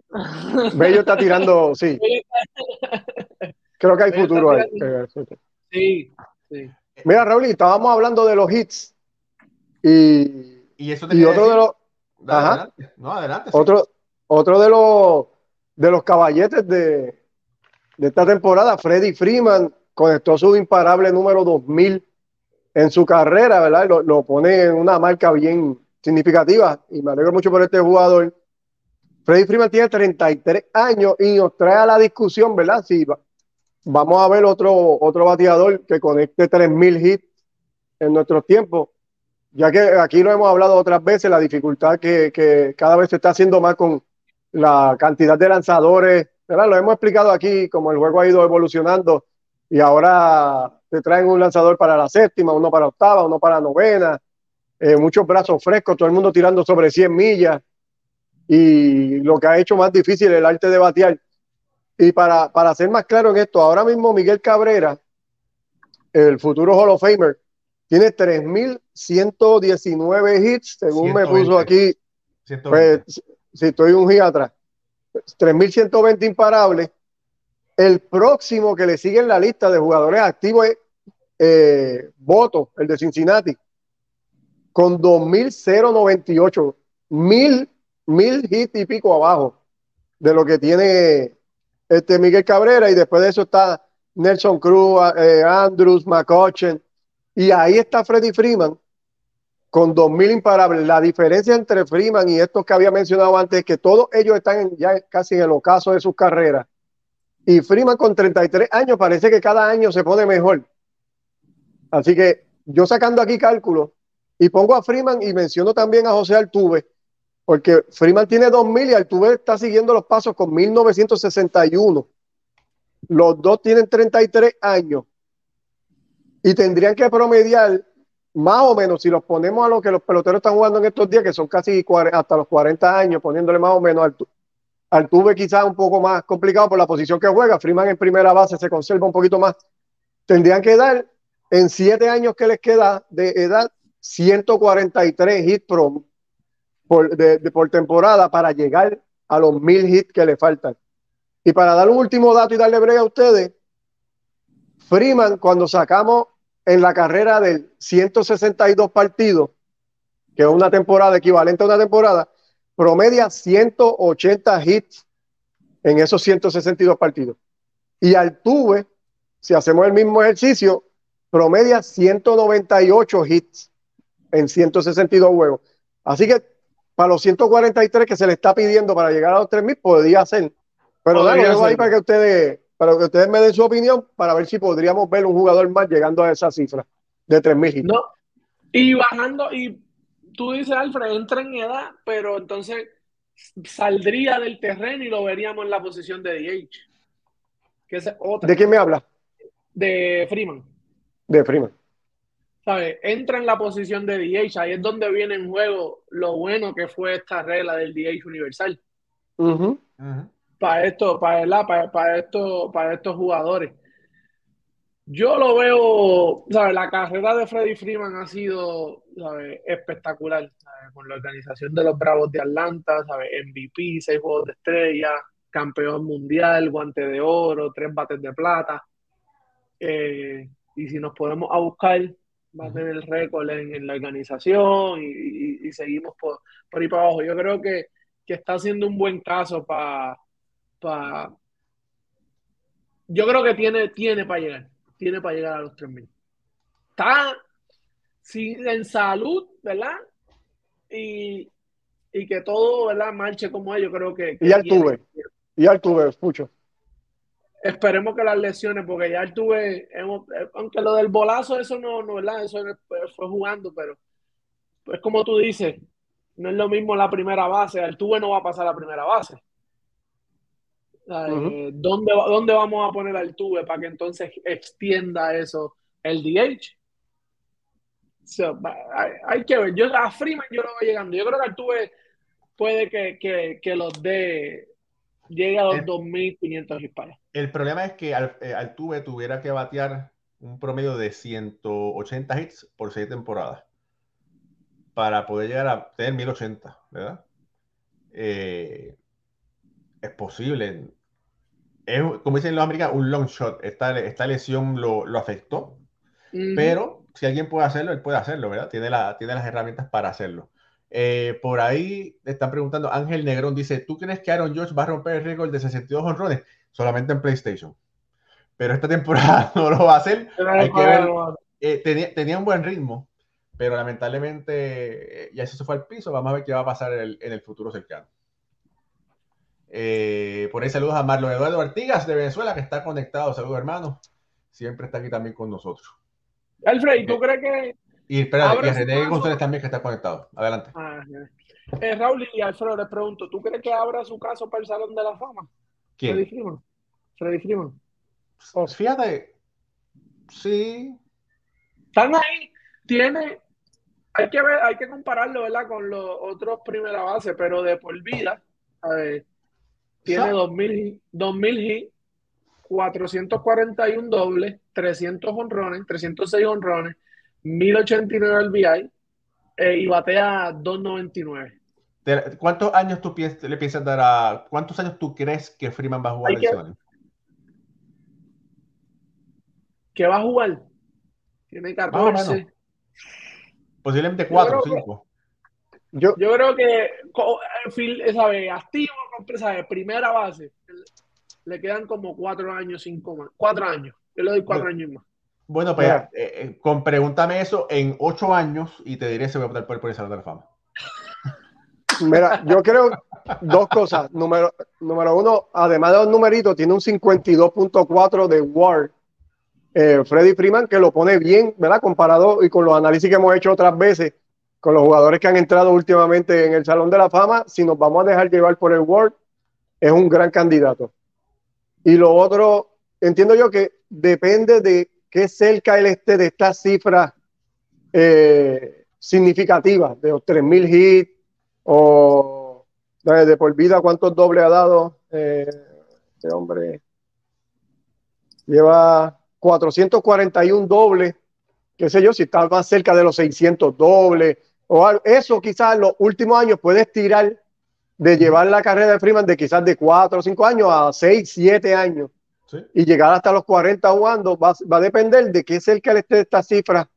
Bello está tirando, sí. Creo que hay Bello futuro ahí. Sí, sí. Mira, Raúl, estábamos hablando de los hits. Y, y, eso y otro de los. Ajá, adelante. No, adelante. Sí. Otro, otro de los de los caballetes de, de esta temporada, Freddy Freeman conectó su imparable número 2000 en su carrera, ¿verdad? Lo, lo, pone en una marca bien significativa y me alegro mucho por este jugador. Freddy Freeman tiene 33 años y nos trae a la discusión, ¿verdad? Si vamos a ver otro, otro bateador que conecte 3.000 hits en nuestros tiempos, ya que aquí lo hemos hablado otras veces, la dificultad que, que cada vez se está haciendo más con la cantidad de lanzadores, ¿verdad? Lo hemos explicado aquí, como el juego ha ido evolucionando y ahora te traen un lanzador para la séptima, uno para octava, uno para novena, eh, muchos brazos frescos, todo el mundo tirando sobre 100 millas y lo que ha hecho más difícil el arte de batear. Y para, para ser más claro en esto, ahora mismo Miguel Cabrera, el futuro Hall of Famer, tiene 3.119 hits, según me puso aquí. Pues, si estoy un hit atrás. 3.120 imparables. El próximo que le sigue en la lista de jugadores activos es eh, Boto, el de Cincinnati, con 2.098. Mil mil hits y pico abajo de lo que tiene este Miguel Cabrera y después de eso está Nelson Cruz, eh, Andrews, McCutcheon y ahí está Freddy Freeman con 2.000 imparables. La diferencia entre Freeman y estos que había mencionado antes es que todos ellos están ya casi en el ocaso de sus carreras. Y Freeman con 33 años parece que cada año se pone mejor. Así que yo sacando aquí cálculos y pongo a Freeman y menciono también a José Altuve, porque Freeman tiene 2000 y Altuve está siguiendo los pasos con 1961. Los dos tienen 33 años y tendrían que promediar más o menos, si los ponemos a lo que los peloteros están jugando en estos días, que son casi hasta los 40 años, poniéndole más o menos al Altuve quizás un poco más complicado por la posición que juega, Freeman en primera base se conserva un poquito más, tendrían que dar en siete años que les queda de edad 143 hits pro, por, de, por temporada para llegar a los mil hits que le faltan. Y para dar un último dato y darle breve a ustedes, Freeman, cuando sacamos en la carrera del 162 partidos, que es una temporada equivalente a una temporada, promedia 180 hits en esos 162 partidos. Y Altuve, si hacemos el mismo ejercicio, promedia 198 hits en 162 juegos. Así que para los 143 que se le está pidiendo para llegar a los 3000, podría ser. Pero dale, ahí para que ustedes, para que ustedes me den su opinión para ver si podríamos ver un jugador más llegando a esa cifra de 3000. No. Y bajando, y tú dices, Alfred, entra en edad, pero entonces saldría del terreno y lo veríamos en la posición de DH. Que es otra. ¿De quién me habla? De Freeman. De Freeman. ¿sabes? Entra en la posición de DH, ahí es donde viene en juego lo bueno que fue esta regla del DH universal. Para esto, para, para, para, esto, para estos jugadores. Yo lo veo, ¿sabes? La carrera de Freddy Freeman ha sido espectacular, con la organización de los Bravos de Atlanta, ¿sabes? MVP, seis juegos de estrella, campeón mundial, guante de oro, tres bates de plata. Eh, y si nos podemos a buscar va a tener el récord en, la organización y, seguimos por, por, ahí para abajo. Yo creo que, está haciendo un buen caso para... Yo creo que tiene, tiene para llegar, tiene para llegar a los 3.000. Está en salud, ¿verdad? Y, que todo, ¿verdad? Marche como él, yo creo que... y al tuve, y al tuve, escucho esperemos que las lesiones, porque ya tuve, aunque lo del bolazo, eso no, no ¿verdad? Eso fue jugando, pero pues como tú dices, no es lo mismo la primera base, tuve no va a pasar la primera base. ¿Dónde, ¿Dónde vamos a poner al tuve para que entonces extienda eso el DH? hay, que ver. Yo a Freeman yo lo voy llegando. Yo creo que tuve puede que, que, que los dé llegue a los 2.500 disparos. El problema es que al, eh, Altuve tuviera que batear un promedio de 180 hits por 6 temporadas para poder llegar a tener 1080, ¿verdad? Eh, es posible. Es, como dicen los americanos, un long shot. Esta, esta lesión lo, lo afectó, pero si alguien puede hacerlo, él puede hacerlo, ¿verdad? Tiene, la, tiene las herramientas para hacerlo. Eh, por ahí están preguntando, Ángel Negrón dice, ¿tú crees que Aaron George va a romper el récord de 62 honrones? Solamente en PlayStation. Pero esta temporada no lo va a hacer. Hay que ver, tenía, tenía un buen ritmo, pero lamentablemente ya eso se fue al piso. Vamos a ver qué va a pasar en el, futuro cercano. Por ahí saludos a Marlon Eduardo Artigas de Venezuela, que está conectado. Saludos, hermano. Siempre está aquí también con nosotros. Alfred, ¿tú crees que y espera, y René González también que está conectado. Adelante. Ah, eh, Raúl y Alfredo, les pregunto, ¿tú crees que abra su caso para el Salón de la Fama? ¿Quién? Freddy Freeman. Freddy Freeman. Oh, fíjate, sí. Están ahí, tiene, hay que ver, hay que compararlo, ¿verdad? Con los otros primera base, pero de por vida, a ver, tiene 2000, 2000 hits, 441 dobles, 300 honrones, 306 honrones, 1089 al VI eh, y batea 299. ¿Cuántos años tú le piensas dar a. ¿Cuántos años tú crees que Freeman va a jugar el ¿Qué va a jugar? Tiene 14. Posiblemente 4 o 5. Yo, yo, creo que, eh, ¿sabe? Activo, ¿sabe? primera base, le quedan como 4 años, 5 más. 4 años. Yo le doy 4 años más. Bueno, pues eh, eh, con pregúntame eso en ocho años y te diré si voy a votar por, el Salón de la Fama. Mira, yo creo dos cosas. Número, número uno, además de los numeritos, tiene un 52.4 de Ward. Eh, Freddy Freeman, que lo pone bien, ¿verdad? Comparado y con los análisis que hemos hecho otras veces con los jugadores que han entrado últimamente en el Salón de la Fama, si nos vamos a dejar llevar por el Ward, es un gran candidato. Y lo otro, entiendo yo que depende de qué cerca él esté de estas cifras eh, significativas, de los 3.000 hits o de, por vida cuántos dobles ha dado. Eh, este hombre lleva 441 dobles, qué sé yo, si está más cerca de los 600 dobles, o eso quizás los últimos años puede estirar de llevar la carrera de Freeman de quizás de 4 o 5 años a 6, 7 años. Y llegar hasta los 40 jugando va, a depender de qué es el que esté esta cifra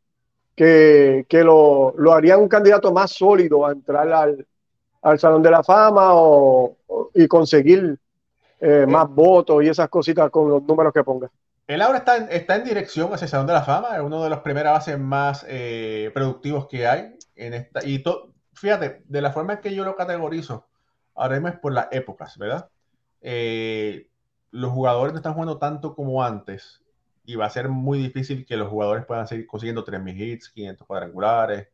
que, que lo, lo, haría un candidato más sólido a entrar al, al Salón de la Fama o, y conseguir eh, más votos y esas cositas con los números que ponga. Él ahora está en, está en dirección hacia el Salón de la Fama, es uno de los primeras bases más eh, productivos que hay en esta. Y fíjate, de la forma en que yo lo categorizo, ahora mismo es por las épocas, ¿verdad? Eh, los jugadores no están jugando tanto como antes y va a ser muy difícil que los jugadores puedan seguir consiguiendo 3.000 hits, 500 cuadrangulares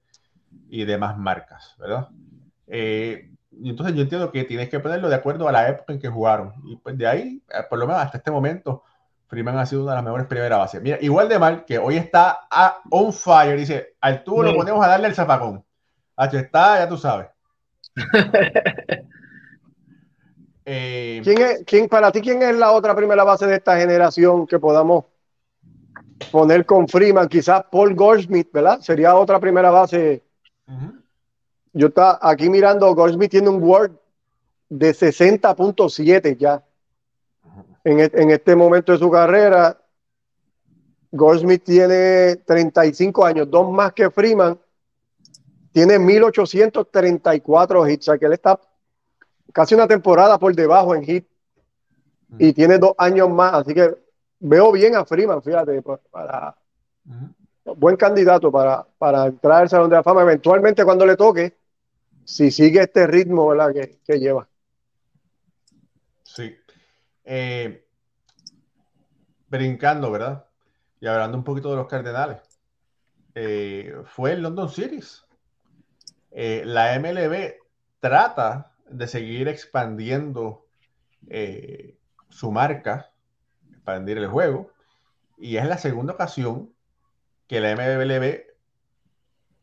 y demás marcas, ¿verdad? Eh, entonces yo entiendo que tienes que ponerlo de acuerdo a la época en que jugaron. Y pues de ahí, eh, por lo menos hasta este momento, Freeman ha sido una de las mejores primeras bases. Mira, igual de mal que hoy está a on fire. Dice, al tubo lo ponemos a darle el zapacón. H está, ya tú sabes. Eh, ¿Quién es, quién, para ti, quién es la otra primera base de esta generación que podamos poner con Freeman? Quizás Paul Goldschmidt, ¿verdad? Sería otra primera base. Yo está aquí mirando, Goldschmidt tiene un Word de 60.7 ya. En, e, en, este momento de su carrera, Goldschmidt tiene 35 años, dos más que Freeman. Tiene 1834 hits, o sea que él está casi una temporada por debajo en hit y tiene dos años más, así que veo bien a Freeman, fíjate, para buen candidato para, para entrar al Salón de la Fama eventualmente cuando le toque, si sigue este ritmo ¿verdad? Que, lleva. Eh, brincando, ¿verdad? Y hablando un poquito de los Cardenales. Eh, fue el London Series. Eh, la MLB trata de seguir expandiendo su marca, expandir el juego. Y es la segunda ocasión que la MLB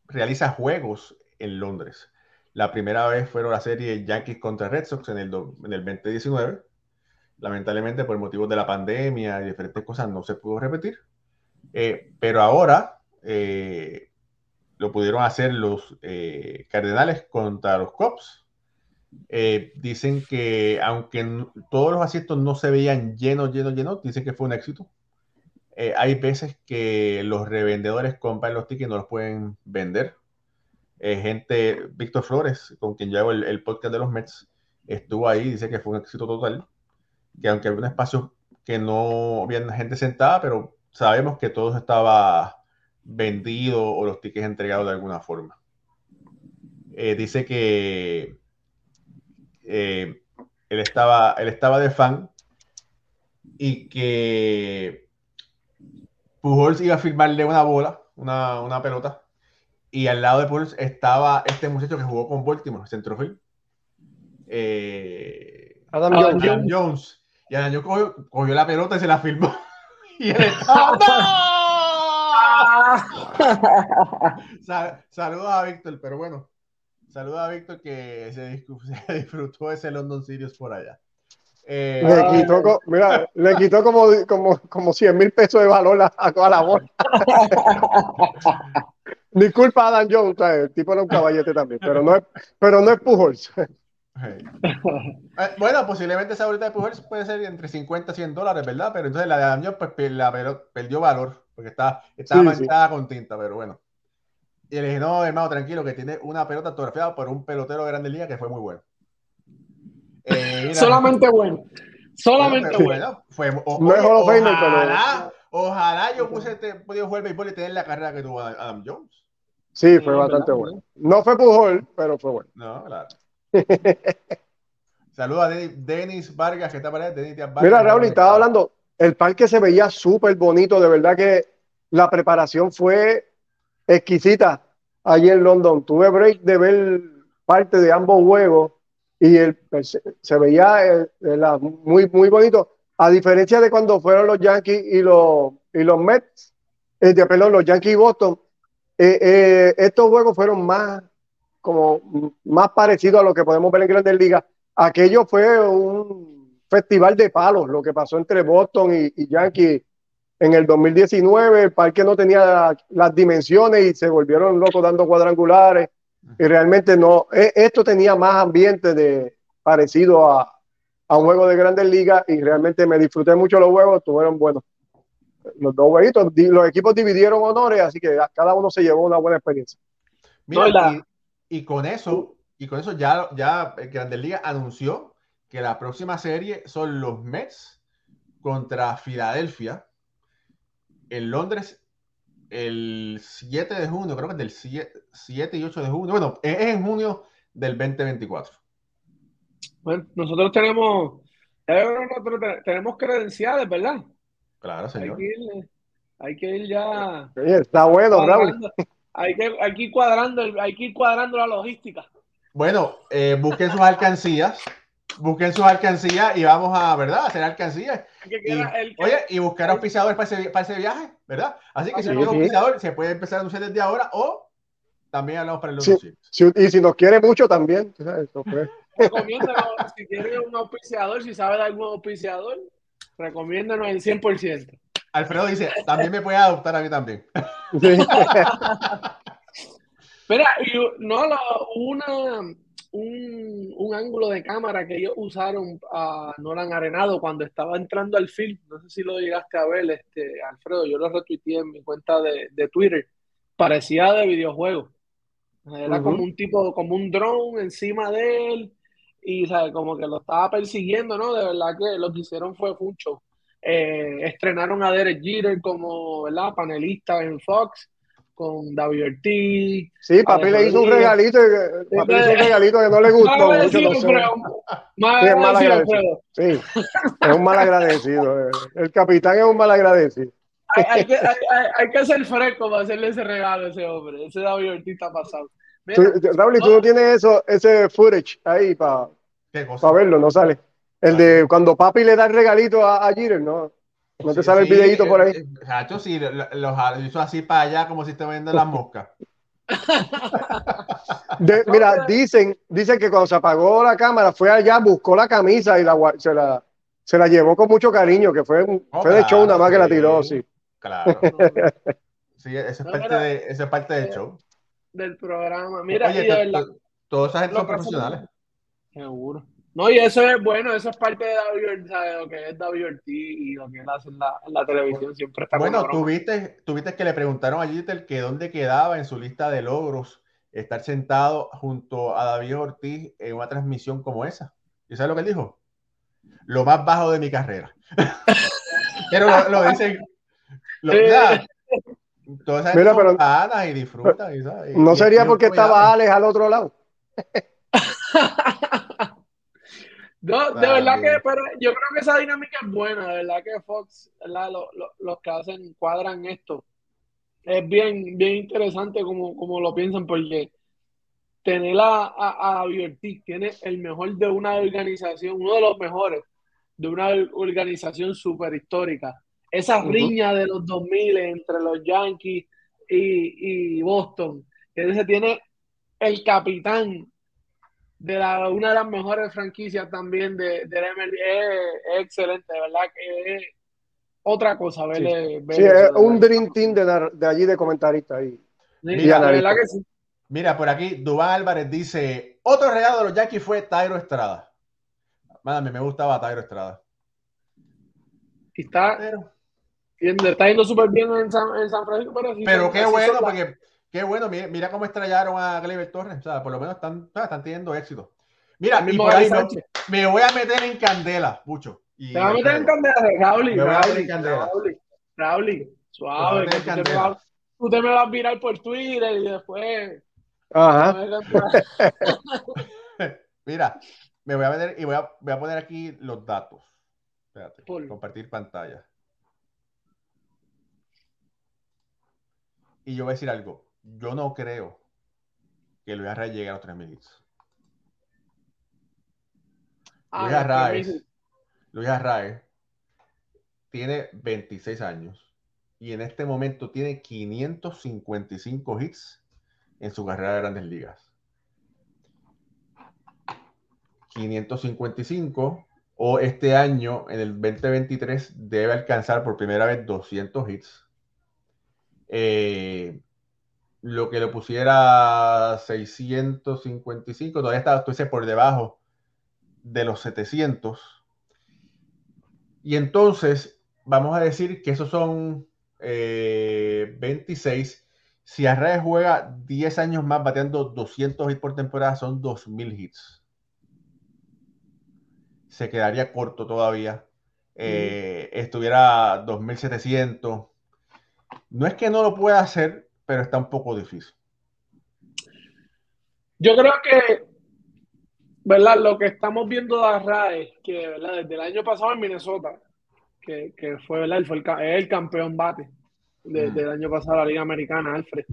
realiza juegos en Londres. La primera vez fueron la serie Yankees contra Red Sox en el, en el 2019. Lamentablemente, por motivos de la pandemia y diferentes cosas, no se pudo repetir. Eh, pero ahora eh, lo pudieron hacer los Cardenales contra los eh, dicen que aunque todos los asientos no se veían llenos, llenos, llenos, dicen que fue un éxito. Eh, hay veces que los revendedores compran los tickets y no los pueden vender. Eh, gente, Víctor Flores, con quien yo hago el, podcast de los Mets, estuvo ahí, dice que fue un éxito total. Que aunque había un espacio que no había gente sentada, pero sabemos que todo estaba vendido o los tickets entregados de alguna forma. Eh, dice que eh, él, estaba, él estaba de fan y que Pujols iba a firmarle una bola, una, una pelota, y al lado de Pujols estaba este muchacho que jugó con Baltimore, centrofield. Eh, Adam, Adam Jones. Jones. Y Jones cogió, cogió la pelota y se la firmó. y él estaba, ¡No! Sa- Saludos a Víctor, pero bueno. Saludos a Víctor que se, se disfrutó ese London Series por allá. Eh, Le quitó, co- mira, le quitó como, como, como 100 mil pesos de valor a, a la bola. Disculpa a Adam Jones, el tipo era un caballete también, pero no es, pero no es Pujols. Eh, bueno, posiblemente esa bolita de Pujols puede ser entre 50 y 100 dólares, ¿verdad? Pero entonces la de Adam Jones pues, la pelota perdió valor porque estaba, estaba Sí, con tinta, pero bueno. Y le dije, no, hermano, tranquilo, que tiene una pelota autografiada por un pelotero de Grande Liga que fue muy bueno. Eh, mira, Solamente bueno. Solamente bueno. bueno, fue, o- ojalá, ojalá yo pusiese este, podido jugar béisbol y tener la carrera que tuvo Adam Jones. Sí, fue Sí, bastante ¿verdad? bueno. No fue Pujol, pero fue bueno. No, claro. Saludos a Denis, Vargas, que está para. Denis Vargas, Mira, Raúl, estaba hablando, el parque se veía súper bonito, de verdad que la preparación fue exquisita allí en London. Tuve break de ver parte de ambos juegos y el, se, se veía eh, muy, muy bonito. A diferencia de cuando fueron los Yankees y los, y los Mets, eh, de, perdón, los Yankees y Boston, eh, eh, estos juegos fueron más, como, más parecidos a lo que podemos ver en Grandes Ligas. Aquello fue un festival de palos, lo que pasó entre Boston y, y Yankees en el 2019. El parque no tenía las dimensiones y se volvieron locos dando cuadrangulares. Y realmente no, e- esto tenía más ambiente de parecido a, a un juego de Grandes Ligas y realmente me disfruté mucho los juegos, estuvieron buenos. Los dos jueguitos, los equipos dividieron honores, así que cada uno se llevó una buena experiencia. Mira, No, la- y, con eso, y con eso ya, ya Grandes Ligas anunció que la próxima serie son los Mets contra Filadelfia en Londres el 7 de junio, creo que es del 7, 7 y 8 de junio. Bueno, es en junio del 2024. Bueno, nosotros tenemos, eh, nosotros tenemos credenciales, ¿verdad? Claro, Hay señor. que ir, hay que ir ya está bueno, Raúl. Hay que, hay que ir cuadrando, hay que ir cuadrando la logística. Bueno, eh, busquen sus alcancías, busquen sus alcancías y vamos a, ¿verdad? Hacer alcancías. Que Y, el que- oye, y buscar auspiciadores para ese, para ese viaje, ¿verdad? Así que si no hay sí. auspiciador, se puede empezar a anunciar desde ahora o también hablamos para el Sí. Si- y si nos quiere mucho también, sabes, eso fue. recomiéndanos, si tiene un auspiciador, si sabe de algún auspiciador, recomiéndanos el 100%. Alfredo dice, también me puede adoptar a mí también. Sí. Mira, y, no, una, un, un ángulo de cámara que ellos usaron a Nolan Arenado cuando estaba entrando al film, no sé si lo llegaste a ver, este, Alfredo, yo lo retuiteé en mi cuenta de, de Twitter, parecía de videojuego. Era como un tipo, como un drone encima de él y ¿sabes? como que lo estaba persiguiendo, ¿no? De verdad que lo que hicieron fue fue un show. Eh, estrenaron a Derek Jeter como, ¿verdad? Panelista en Fox con David Ortiz. Sí, papi le hizo un regalito, y- papi le hizo un regalito que no le gustó Mal mucho. no. Mal Sí, es mal agradecido. Sí, es un mal agradecido. eh. El capitán es un mal agradecido. Hay, hay que, hay, que ser fresco para hacerle ese regalo a ese hombre. Ese David Ortiz está pasado. Tú- Raúl, ¿y tú no tienes eso, ese footage ahí para verlo? No sale. El de cuando papi le da el regalito a, a Jeter, ¿no? ¿No te Sí, sale sí, el videito por ahí? eh, eh, Chacho, sí, lo- lo- los hizo así para allá como si te venden las moscas. De- mira, dicen, dicen que cuando se apagó la cámara fue allá, buscó la camisa y la, se, la, se la llevó con mucho cariño, que fue, un- Oh, fue de show nada más que la tiró, sí. Claro. Sí, eso es parte, de, eso es parte del eh, show. del programa. Mira, Oye, de verdad, to- toda esa gente son profesionales. Seguro. No, y eso es bueno, eso es parte de David Ortiz, ¿sabes? lo que es David Ortiz y lo que él hace en la, en la televisión, siempre está Bueno, tú viste, tú viste que le preguntaron a Jeter que dónde quedaba en su lista de logros estar sentado junto a David Ortiz en una transmisión como esa. ¿Y sabes lo que él dijo? Lo más bajo de mi carrera. Pero lo, lo dicen. lo- Eh. nada, Todas esas Mira, pero- y disfrutan. y, ¿sabes? No Y- sería porque estaba ya- Alex al otro lado. No, de Ah, verdad que, pero yo creo que esa dinámica es buena, de verdad que Fox, ¿verdad? Lo- lo- los que hacen, cuadran esto, es bien, bien interesante como, como lo piensan, porque tener a, a, a Ortiz, tiene el mejor de una organización, uno de los mejores de una organización súper histórica. Esa riña de los 2000 entre los Yankees y, y Boston, que se tiene el capitán de la, una de las mejores franquicias también de, de la MLB. Es, es excelente, de verdad que es otra cosa verle. ver Sí, eso, es un verdad. Dream Team de, de allí de comentaristas. ahí. Mira, de analista. verdad que sí. Mira, por aquí, Dubán Álvarez dice: Otro regalo de los Yankees fue Tyro Estrada. Mándame, me gustaba Tyro Estrada. Y está, Pero, está yendo súper bien en San, en San Francisco, pero sí. pero qué bueno, porque qué bueno, mira, mira cómo estrellaron a Gleyber Torres. O sea, por lo menos están, están teniendo éxito. Mira, mismo por ahí no- me voy a meter en candela, Pucho. Y Te va a meter en candela, Raúl. Me voy a meter en Raúl, candela. A suave, que tú te, me candela. vas, tú te me vas a virar por Twitter y después. Ajá. Mira, me voy a meter y voy a, voy a poner aquí los datos. Espérate, Por- compartir pantalla. Y yo voy a decir algo. Yo no creo que Luis Arraez llegue a los 3.000 hits. Ah, Luis no, Arraez, Luis Arraez tiene 26 años y en este momento tiene 555 hits en su carrera de grandes ligas. 555 o este año, en el 2023, debe alcanzar por primera vez 200 hits. Eh, lo que le pusiera 655, todavía está, estoy por debajo de los 700. Y entonces, vamos a decir que esos son eh, 26. Si Arraez juega 10 años más bateando 200 hits por temporada, son 2000 hits. Se quedaría corto todavía. Eh, estuviera 2700. No es que no lo pueda hacer, pero está un poco difícil. Yo creo que, ¿verdad? Lo que estamos viendo de Arraez, que ¿verdad? desde el año pasado en Minnesota, que, que fue, ¿verdad? Él fue el, campeón bate de- Mm. del año pasado de la Liga Americana, Alfred.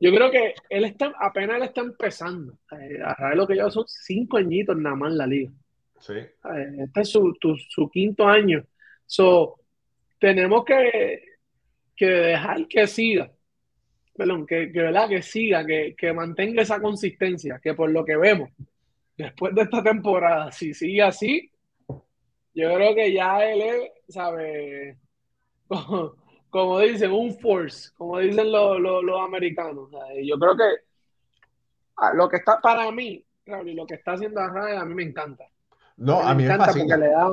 Yo creo que él está, apenas él está empezando. Eh, lo que lleva son cinco añitos nada más en la liga. Sí. Eh, Este es su, tu- su quinto año. So, tenemos que, que dejar que siga. Perdón, que, que, ¿verdad? que siga, que, que mantenga esa consistencia, que por lo que vemos, después de esta temporada, si sigue así, yo creo que ya él es, ¿sabe? Como, como dicen, un force, como dicen los, los, los americanos. ¿sabe? Yo creo que ah, lo que está para mí, Raúl, y lo que está haciendo Arraez, a mí me encanta. No, a mí me encanta fascina. porque le da.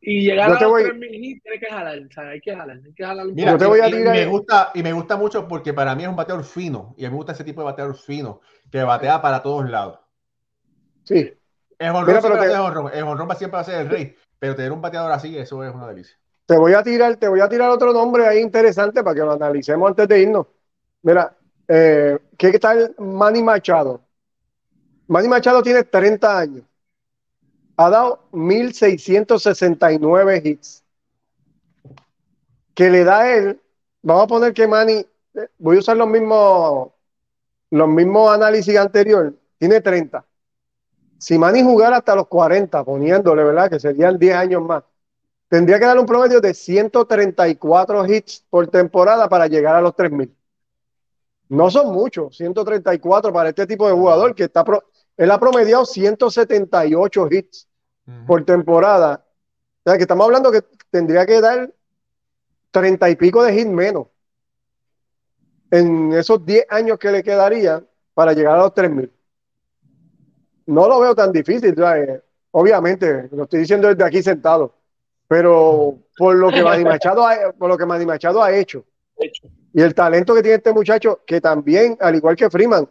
Y llegar Yo a los voy- 3000 hits, tiene que jalar. Hay que jalar, hay que jalar Mira, Yo te voy a y- y tirar- me gusta, y me gusta mucho porque para mí es un bateador fino. Y a mí me gusta ese tipo de bateador fino que batea para todos lados. Sí. El a te- siempre va a ser el rey. Pero tener un bateador así, eso es una delicia. Te voy a tirar, te voy a tirar otro nombre ahí interesante para que lo analicemos antes de irnos. Mira, eh, ¿qué tal Manny Machado? Manny Machado tiene 30 años. Ha dado 1669 hits. Que le da él, vamos a poner que Manny, voy a usar los mismos, los mismos análisis anterior, tiene 30. Si Manny jugara hasta los 40, poniéndole, ¿verdad? Que serían 10 años más tendría que dar un promedio de 134 hits por temporada para llegar a los 3000. No son muchos, 134 para este tipo de jugador que está pro- él ha promediado 178 hits por temporada. O sea, que estamos hablando que tendría que dar 30 y pico de hits menos en esos 10 años que le quedaría para llegar a los 3000. No lo veo tan difícil, ¿sabes? obviamente, lo estoy diciendo desde aquí sentado, pero por lo que Manny Machado ha, por lo que Manny Machado ha hecho hecho, y el talento que tiene este muchacho, que también, al igual que Freeman,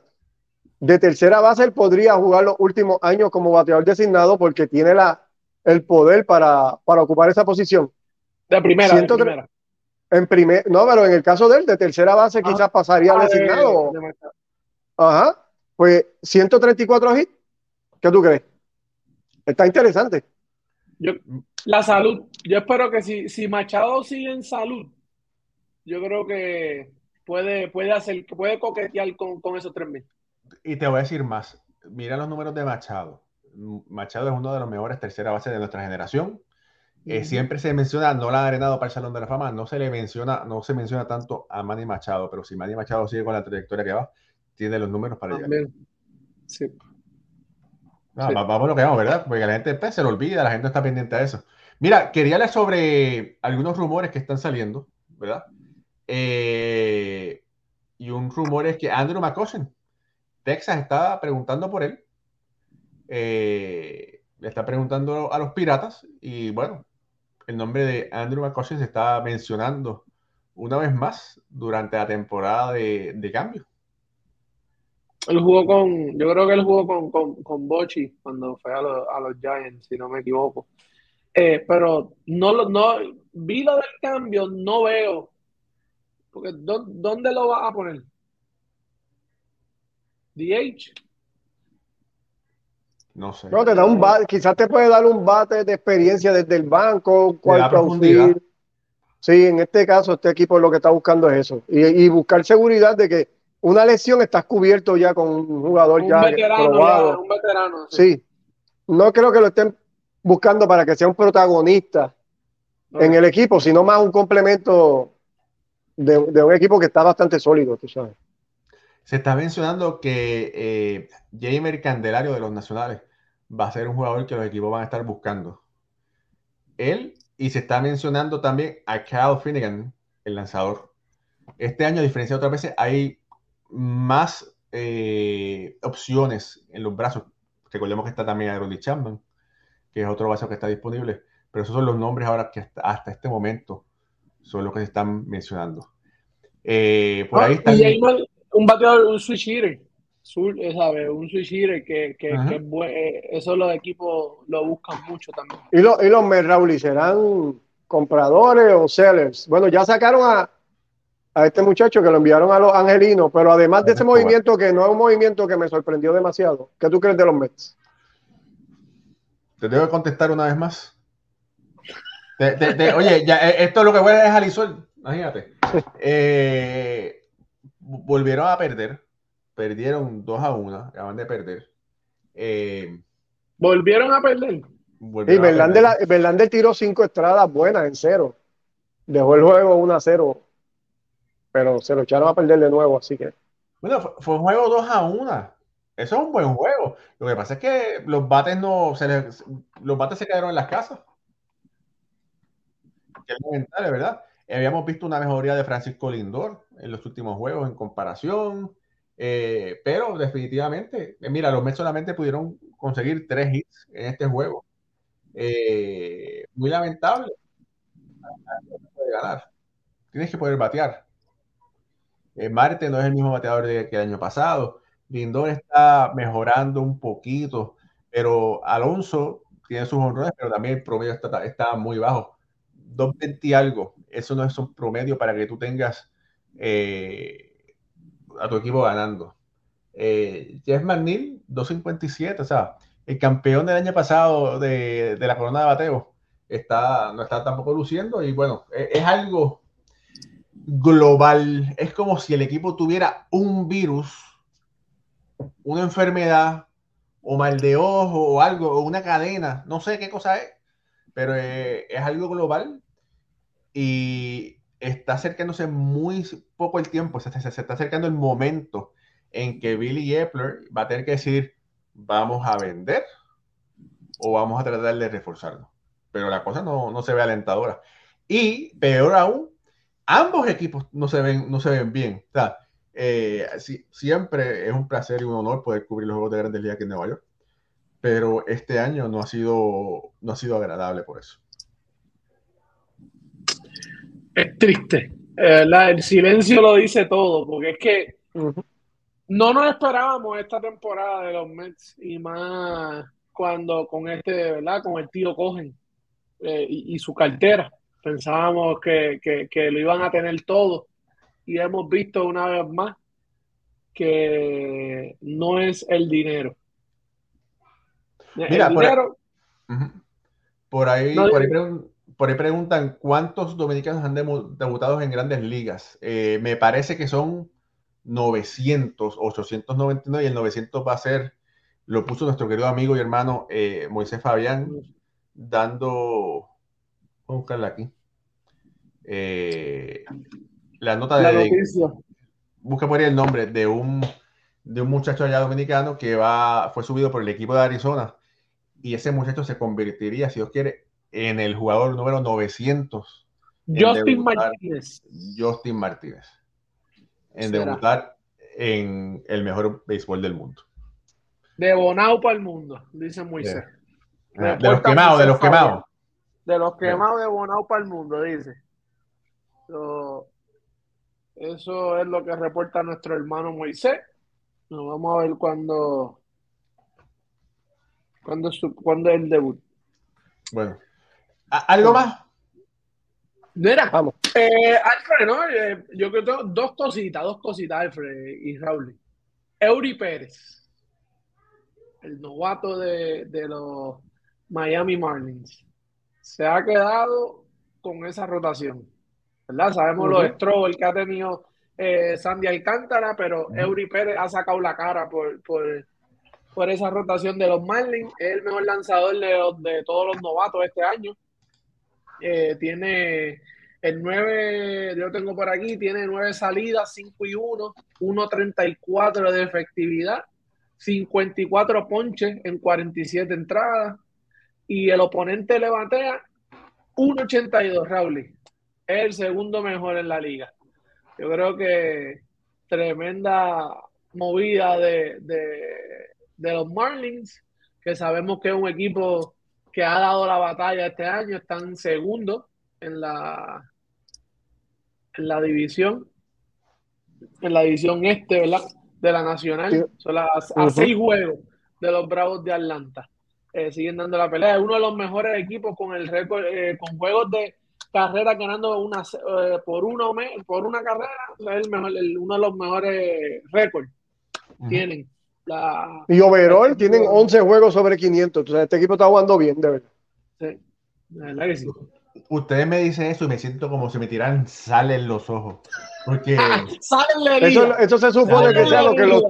de tercera base él podría jugar los últimos años como bateador designado porque tiene la, el poder para, para ocupar esa posición. de primera, de primera. En primer, no, pero en el caso de él, de tercera base, Ah, quizás pasaría ah, de- designado. de Machado. Ajá. Pues 134 hits. ¿Qué tú crees? Está interesante. Yo- la salud. Yo espero que si, si Machado sigue en salud, yo creo que puede, puede hacer, puede coquetear con, con esos tres mil. Y te voy a decir más. Mira los números de Machado. Machado es uno de los mejores tercera base de nuestra generación. Eh, siempre se menciona, no la han arenado para el Salón de la Fama, no se le menciona, no se menciona tanto a Manny Machado, pero si Manny Machado sigue con la trayectoria que va, tiene los números para llegar. También. Sí. Ah, Sí. va- Vamos a lo que vamos, ¿verdad? Porque la gente pues, se lo olvida, la gente no está pendiente a eso. Mira, quería hablar sobre algunos rumores que están saliendo, ¿verdad? Eh, y un rumor es que Andrew McCutcheon, Texas está preguntando por él. Eh, le está preguntando a los piratas y bueno, el nombre de Andrew McCutcheon se está mencionando una vez más durante la temporada de, cambio. Él jugó con, yo creo que él jugó con, con, con Bochy cuando fue a, los- a los Giants, si no me equivoco. Eh, pero no lo, no, vi lo del cambio, no veo. Porque ¿dó- ¿dónde lo vas a poner? DH. No sé. No, te da un bate, quizás te puede dar un bate de experiencia desde el banco, cuarto profundidad. Sí, en este caso, este equipo lo que está buscando es eso. Y, y buscar seguridad de que una lesión estás cubierto ya con un jugador Un ya veterano, probado. ya, un veterano. sí. Sí. No creo que lo estén buscando para que sea un protagonista en el equipo, sino más un complemento de, de un equipo que está bastante sólido, tú sabes. Se está mencionando que eh, Jamer Candelario de los Nacionales va a ser un jugador que los equipos van a estar buscando. Él, y se está mencionando también a Kyle Finnegan, el lanzador. Este año, a diferencia de otras veces, hay más eh, opciones en los brazos. Recordemos que está también Aroldis Chapman, que es otro brazo que está disponible. Pero esos son los nombres ahora que hasta, hasta este momento son los que se están mencionando. Eh, por Ah, ahí y. Jamer, un bateador, un switch hitter. Eh, ¿sabes? Un switch hitter que, que, es buen- eh, eso los equipos lo buscan mucho también. ¿Y, lo- y los ¿y serán compradores o sellers? Bueno, ya sacaron a, a este muchacho que lo enviaron a los angelinos, pero además de ese movimiento que no es un movimiento que me sorprendió demasiado, ¿qué tú crees de los Mets? Te tengo que contestar una vez más. Te- te- te- oye, ya, eh, esto es lo que huele es alisol, imagínate. Eh, volvieron a perder. Perdieron 2 a 1, acaban de perder. Eh, Volvieron a perder. Y volvieron a perder. la- tiró cinco estradas buenas en cero. Dejó el juego 1 a 0, pero se lo echaron a perder de nuevo, así que. Bueno, fue, fue un juego 2 a 1. Eso es un buen juego. Lo que pasa es que los bates no se les- los bates se quedaron en las casas. Que es lamentable, ¿verdad? Habíamos visto una mejoría de Francisco Lindor en los últimos juegos en comparación. eh, pero definitivamente, eh, mira, los Mets solamente pudieron conseguir tres hits en este juego. Eh, muy lamentable. Tienes que poder batear. Marte no es el mismo bateador que el año pasado. Lindor está mejorando un poquito, pero Alonso tiene sus honores, pero también el promedio está, muy bajo. 220 y algo. Eso no es un promedio para que tú tengas eh, a tu equipo ganando. Eh, Jeff McNeil, 257, o sea, el campeón del año pasado de, la corona de bateo, está, no está tampoco luciendo y bueno, es, es algo global. Es como si el equipo tuviera un virus, una enfermedad, o mal de ojo, o algo, o una cadena, no sé qué cosa es, pero eh, es algo global y está acercándose muy poco el tiempo, se, se- se está acercando el momento en que Billy Epler va a tener que decir, vamos a vender o vamos a tratar de reforzarlo. Pero la cosa no, no se ve alentadora. Y peor aún, ambos equipos no se ven, no se ven bien. Eh, si- siempre es un placer y un honor poder cubrir los juegos de grandes ligas aquí en Nueva York. Pero este año no ha sido, no ha sido agradable por eso. Es triste. Eh, la- el silencio lo dice todo, porque es que no nos esperábamos esta temporada de los Mets y más cuando con este, ¿verdad? Con el tío Cogen eh, y, y su cartera. Pensábamos que, que, lo iban a tener todo y hemos visto una vez más que no es el dinero. Mira, por, ahí, por, ahí, preguntan cuántos dominicanos han debutado en grandes ligas. Eh, me parece que son 900, 899 y el 900 va a ser, lo puso nuestro querido amigo y hermano eh, Moisés Fabián, dando, vamos a buscarla aquí, eh, la nota de... busca por ahí el nombre de un, de un muchacho allá dominicano que va, fue subido por el equipo de Arizona y ese muchacho se convertiría, si Dios quiere, en el jugador número 900. Justin Martínez. Justin Martínez en debutar en el mejor béisbol del mundo. De Bonao para el mundo, dice Moisés. De, los quemados, de los quemados. De los quemados de Bonao para el mundo, dice. eso es lo que reporta nuestro hermano Moisés. Nos vamos a ver cuándo cuando, cuando es el debut. Bueno. ¿Algo más? Mira, Vamos. Eh, Alfred, ¿no? Eh, yo creo que dos cositas, dos cositas, Alfred y Raúl. Eury Pérez, el novato de, los Miami Marlins, se ha quedado con esa rotación. ¿Verdad? Sabemos los strokes que ha tenido eh, Sandy Alcántara, pero Eury Pérez ha sacado la cara por, por, esa rotación de los Marlins. Es el mejor lanzador de, de todos los novatos este año. Tiene el 9, yo tengo por aquí, tiene 9 salidas, 5 y 1, 1.34 de efectividad, 54 ponches en 47 entradas. Y el oponente le batea 1.82, Raúl. Es el segundo mejor en la liga. Yo creo que tremenda movida de, de los Marlins, que sabemos que es un equipo que ha dado la batalla este año, están segundo en la, en la división, en la división este, ¿verdad? De la Nacional. Son las, a seis juegos de los Bravos de Atlanta. Eh, siguen dando la pelea. Es uno de los mejores equipos con el récord, eh, con juegos de carrera ganando una, eh, por, uno, por una carrera. Es el mejor, uno de los mejores récords. Tienen. La, y overall tienen 11 juegos sobre 500. Entonces, este equipo está jugando bien, de verdad. Sí, la verdad que sí ustedes me dicen eso y me siento como si me tiran sal en los ojos. Porque eso, eso, se supone que sea lo que los,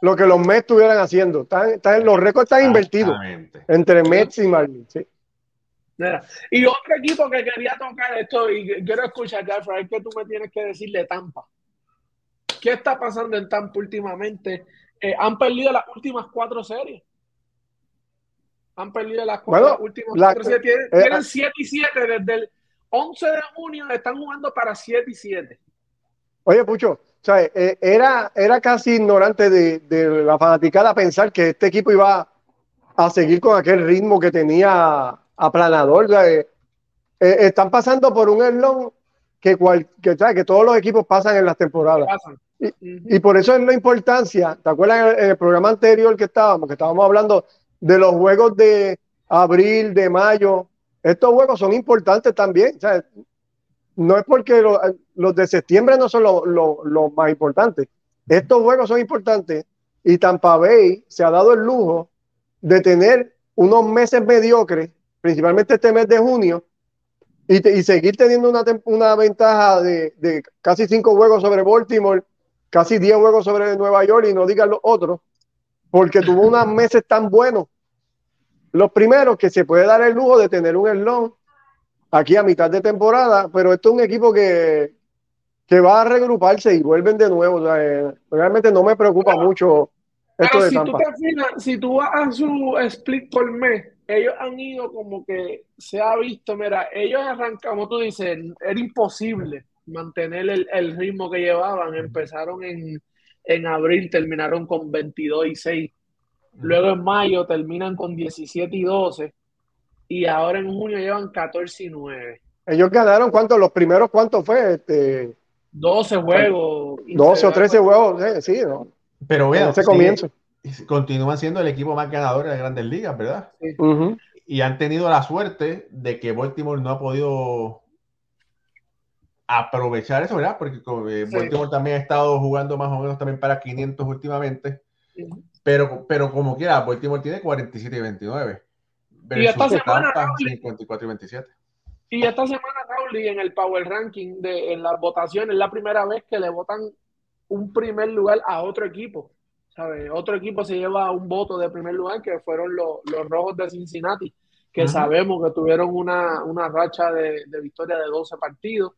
lo que los Mets estuvieran haciendo. Están, los récords están invertidos entre Mets y Marlins. Y otro equipo que quería tocar esto y quiero escuchar, Alfred, es que tú me tienes que decir de Tampa. ¿Qué está pasando en Tampa últimamente? Eh, han perdido las últimas cuatro series. Han perdido las cuatro, últimas cuatro Tienen, eh, tienen 7 y 7 desde el 11 de junio. Están jugando para 7 y 7. Oye, Pucho, eh, era, era casi ignorante de, la fanaticada pensar que este equipo iba a seguir con aquel ritmo que tenía aplanador. Eh, están pasando por un eslón que, cual, que, que todos los equipos pasan en las temporadas. Y, y, por eso es la importancia, ¿te acuerdas en el programa anterior que estábamos, que estábamos hablando de los juegos de abril, de mayo. Estos juegos son importantes también. no es porque los, de septiembre no son los más importantes. Estos juegos son importantes y Tampa Bay se ha dado el lujo de tener unos meses mediocres, principalmente este mes de junio, y, seguir teniendo una, una ventaja de, de, casi cinco juegos sobre Baltimore, casi diez juegos sobre Nueva York y no digan los otros, porque tuvo unos meses tan buenos. Los primeros que se puede dar el lujo de tener un slot aquí a mitad de temporada, pero esto es un equipo que, que va a regruparse y vuelven de nuevo. Eh, realmente no me preocupa mucho esto de si Tú te si tú vas a su split por mes, ellos han ido como que se ha visto, mira, ellos arrancan, como tú dices, era imposible mantener el, el ritmo que llevaban. Empezaron en, en abril terminaron con 22 y 6. Luego en mayo terminan con 17 y 12. Y ahora en junio llevan 14 y 9. Ellos ganaron cuántos, los primeros cuántos fue, este 12 juegos. 12 o 13 juegos, sí, ¿no? Pero vean, ese comienzo. Continúan siendo el equipo más ganador de las grandes ligas, ¿verdad? Y han tenido la suerte de que Baltimore no ha podido aprovechar eso, ¿verdad? Porque eh, Baltimore también ha estado jugando más o menos también para 500 últimamente. Pero, pero como quiera, Baltimore tiene 47 y 29. Y esta semana, 54 y 27. Y esta semana, Raúl, en el Power Ranking, de, en las votaciones, es la primera vez que le votan un primer lugar a otro equipo. Otro equipo se lleva un voto de primer lugar, que fueron los, los Rojos de Cincinnati, que sabemos que tuvieron una, una racha de, de, victoria de 12 partidos.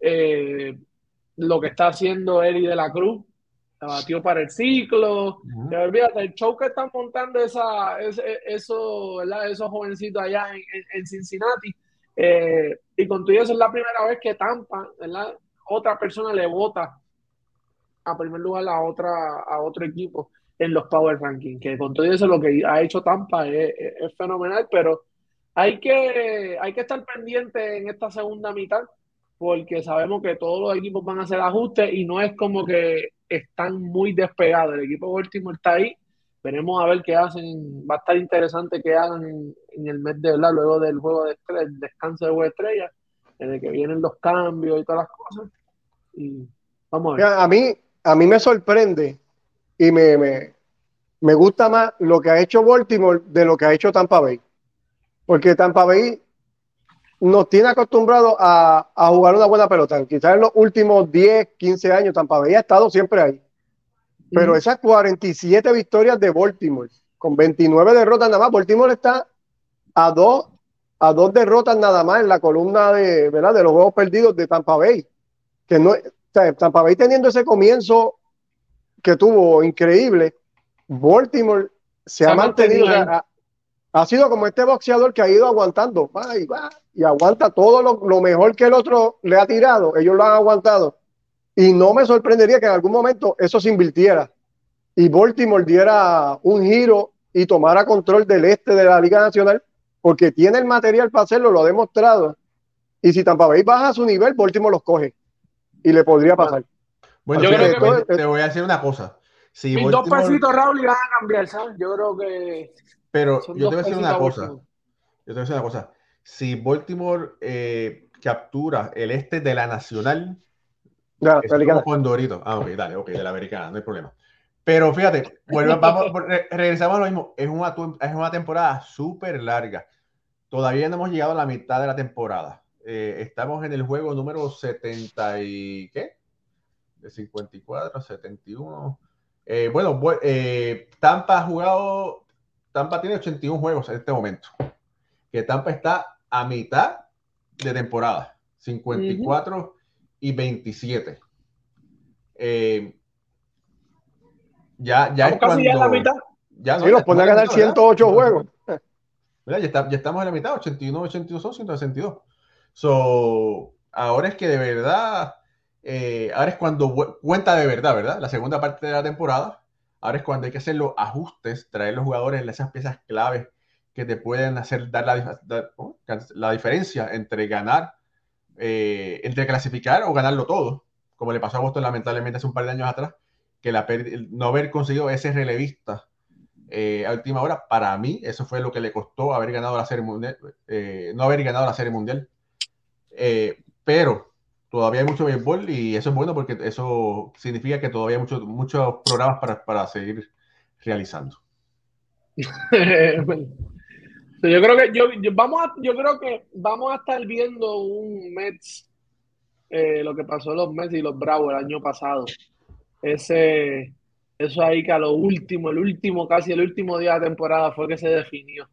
Eh, lo que está haciendo Eri de la Cruz, se batió para el ciclo. el show que están montando esa, eso, esos jovencitos allá en, en Cincinnati. Eh, y con todo eso es la primera vez que Tampa, ¿verdad? otra persona le vota a primer lugar a, otra, a otro equipo en los Power Rankings, que con todo eso lo que ha hecho Tampa es, fenomenal, pero hay que, hay que estar pendiente en esta segunda mitad, porque sabemos que todos los equipos van a hacer ajustes y no es como que están muy despegados. El equipo Baltimore está ahí, veremos a ver qué hacen, va a estar interesante que hagan en, el mes de verdad, luego del juego de estrella, el descanso de estrella, en el que vienen los cambios y todas las cosas. Y vamos a ver. A mí, a mí me sorprende y me, me, gusta más lo que ha hecho Baltimore de lo que ha hecho Tampa Bay. Porque Tampa Bay nos tiene acostumbrados a, jugar una buena pelota. Quizás en los últimos 10, 15 años Tampa Bay ha estado siempre ahí. Pero esas 47 victorias de Baltimore, con 29 derrotas nada más, Baltimore está a dos, a dos derrotas nada más en la columna de, ¿verdad? de los juegos perdidos de Tampa Bay. Que no, Tampa Bay teniendo ese comienzo que tuvo increíble, Baltimore se, ha, mantenido, ha, sido como este boxeador que ha ido aguantando, y, va, y aguanta todo lo, mejor que el otro le ha tirado, ellos lo han aguantado. Y no me sorprendería que en algún momento eso se invirtiera y Baltimore diera un giro y tomara control del este de la Liga Nacional, porque tiene el material para hacerlo, lo ha demostrado. Y si Tampa Bay baja su nivel, Baltimore los coge y le podría pasar. Bueno, yo creo que te voy a decir una cosa. Si dos pesitos, Raúl, y van a cambiar, ¿sabes? Yo creo que. Pero yo te voy a decir una cosa. Yo te voy a decir una cosa. Si Baltimore eh, captura el este de la Nacional, no, con Dorito. Ah, ok, dale, ok, de la americana, no hay problema. Pero fíjate, bueno, vamos, regresamos a lo mismo. Es una, es una temporada súper larga. Todavía no hemos llegado a la mitad de la temporada. Eh, estamos en el juego número 70 y ¿qué? De 54, 71. Eh, bueno, eh, Tampa ha jugado, Tampa tiene 81 juegos en este momento. Que Tampa está a mitad de temporada, 54 y 27. ya, ya es cuando, ya la mitad. Ya no, sí, los pone a ganar 108 juegos. Ya, ya, estamos en la mitad, 81, 82, 162. So, ahora es que de verdad, eh, ahora es cuando cuenta de verdad, ¿verdad? La segunda parte de la temporada. Ahora es cuando hay que hacer los ajustes, traer los jugadores, esas piezas claves que te pueden hacer dar la, diferencia entre ganar, eh, entre clasificar o ganarlo todo, como le pasó a Boston lamentablemente hace un par de años atrás, que la, no haber conseguido ese relevista eh, a última hora, para mí eso fue lo que le costó haber ganado la serie mundial, no haber ganado la serie mundial eh, pero todavía hay mucho béisbol y eso es bueno porque eso significa que todavía hay muchos muchos programas para, para seguir realizando. yo creo que yo, vamos a, yo creo que vamos a estar viendo un Mets eh, lo que pasó los Mets y los Bravos el año pasado. Ese eso ahí que a lo último, el último, casi el último día de temporada fue que se definió.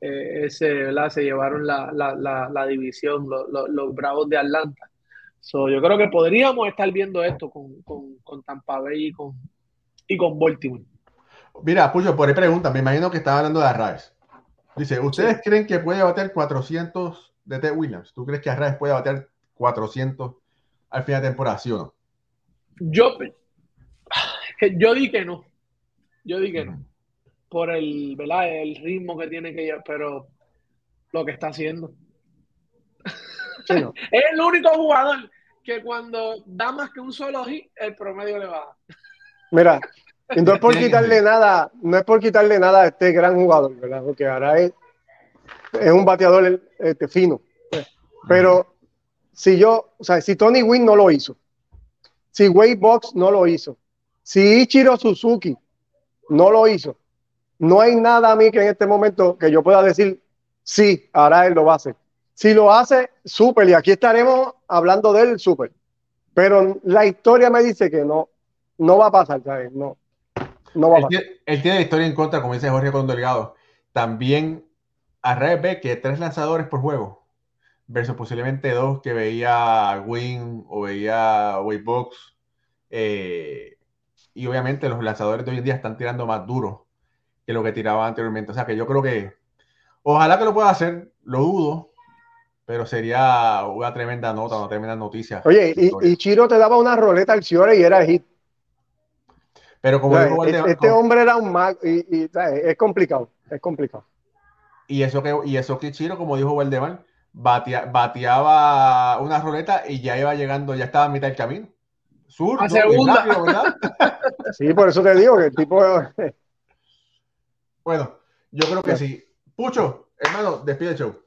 Eh, ese, se llevaron la, la, la, división, los Bravos de Atlanta. So, yo creo que podríamos estar viendo esto con, con, con Tampa Bay y con, y con Baltimore. Mira, Puyo, por ahí pregunta, me imagino que estaba hablando de Arraes. Dice, ¿ustedes creen que puede bater 400 de Ted Williams? ¿Tú crees que Arraes puede bater 400 al final de temporada, sí o no? Yo, yo di que no. Yo di que no por el, ¿verdad? el ritmo que tiene que llevar, pero lo que está haciendo. es el único jugador que cuando da más que un solo hit, el promedio le baja. Mira, no es por quitarle nada, no es por quitarle nada a este gran jugador, ¿verdad? Porque ahora es, es un bateador este, fino. Pero si yo, o sea, si Tony Wynn no lo hizo, si Wade Box no lo hizo, si Ichiro Suzuki no lo hizo, no hay nada a mí que en este momento que yo pueda decir, sí, ahora él lo va a hacer. Si lo hace, súper, y aquí estaremos hablando de él, súper. Pero la historia me dice que no, no va a pasar, ¿sabes? No, no va a pasar. él tiene la historia en contra, como dice Jorge con Delgado. También a revés ve que tres lanzadores por juego versus posiblemente dos que veía Win o veía Waybox. Eh, y obviamente los lanzadores de hoy en día están tirando más duro que lo que tiraban anteriormente. O sea que yo creo que ojalá que lo pueda hacer, lo dudo, pero sería una tremenda nota, una tremenda noticia. Oye, y, y Chiro te daba una roleta al Ciore y era hit. pero como O sea, dijo e- Valdemar- este hombre era un mago y, y, ¿sabes? es complicado, es complicado. Y eso que, y eso que Chiro, como dijo Valdemar, batea- bateaba una roleta y ya iba llegando, ya estaba a mitad del camino. Sur, A segunda. ¿verdad? Sí, por eso te digo que el tipo Bueno, yo creo que sí. Pucho, hermano, despide el show.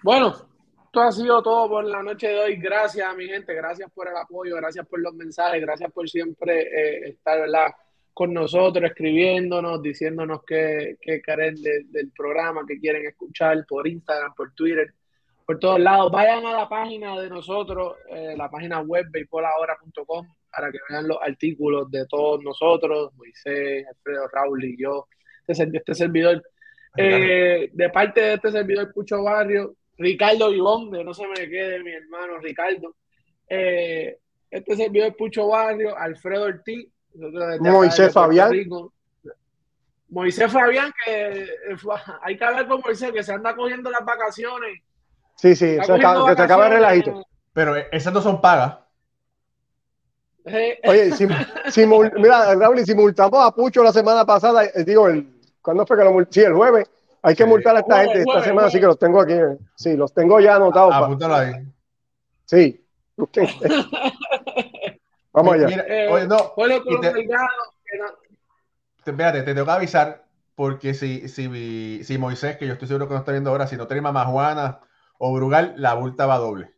Bueno, esto ha sido todo por la noche de hoy. Gracias, mi gente. Gracias por el apoyo, gracias por los mensajes, gracias por siempre eh, estar ¿verdad? con nosotros, escribiéndonos, diciéndonos qué, qué quieren de- del programa, que quieren escuchar por Instagram, por Twitter, por todos lados. Vayan a la página de nosotros, eh, la página web beisbolahora.com para que vean los artículos de todos nosotros, Moisés, Alfredo, Raúl y yo, este, este servidor. Eh, de parte de este servidor Pucho Barrio, Ricardo Ivón, de no se me quede mi hermano Ricardo. Eh, este servidor Pucho Barrio, Alfredo Ortiz, Moisés Fabián. Rico. Moisés Fabián, que eh, hay que hablar con Moisés, que se anda cogiendo las vacaciones. sí, sí, se acaba, se acaba el relajito. Pero esas no son pagas. Eh, Oye, si, mira, Raúl, y si multamos a Pucho la semana pasada, eh, digo, el, ¿cuándo fue que lo multamos? Sí, el jueves. Hay que Sí. multar a esta Jueves, gente esta jueves, semana, así jueves. que los tengo aquí. eh. Sí, los tengo ya anotados. Apúntalo ahí. Sí. Vamos allá. Mira, Eh, oye, no, Colón te- te- espérate, te tengo que avisar porque si, si, si Moisés, que yo estoy seguro que no está viendo ahora, si no tiene Mamajuana o Brugal, la multa va doble.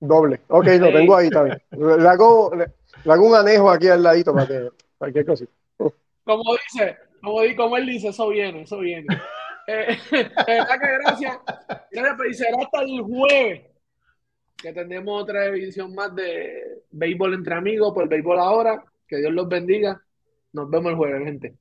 Doble. Ok, lo tengo ahí también. Le hago, le, le hago un anejo aquí al ladito para que cualquier cosita. como dice, como, como él dice, eso viene, eso viene. Eh, verdad que gracias. Y será hasta el jueves que tendremos otra edición más de Béisbol entre amigos por Béisbol ahora. Que Dios los bendiga. Nos vemos el jueves, gente.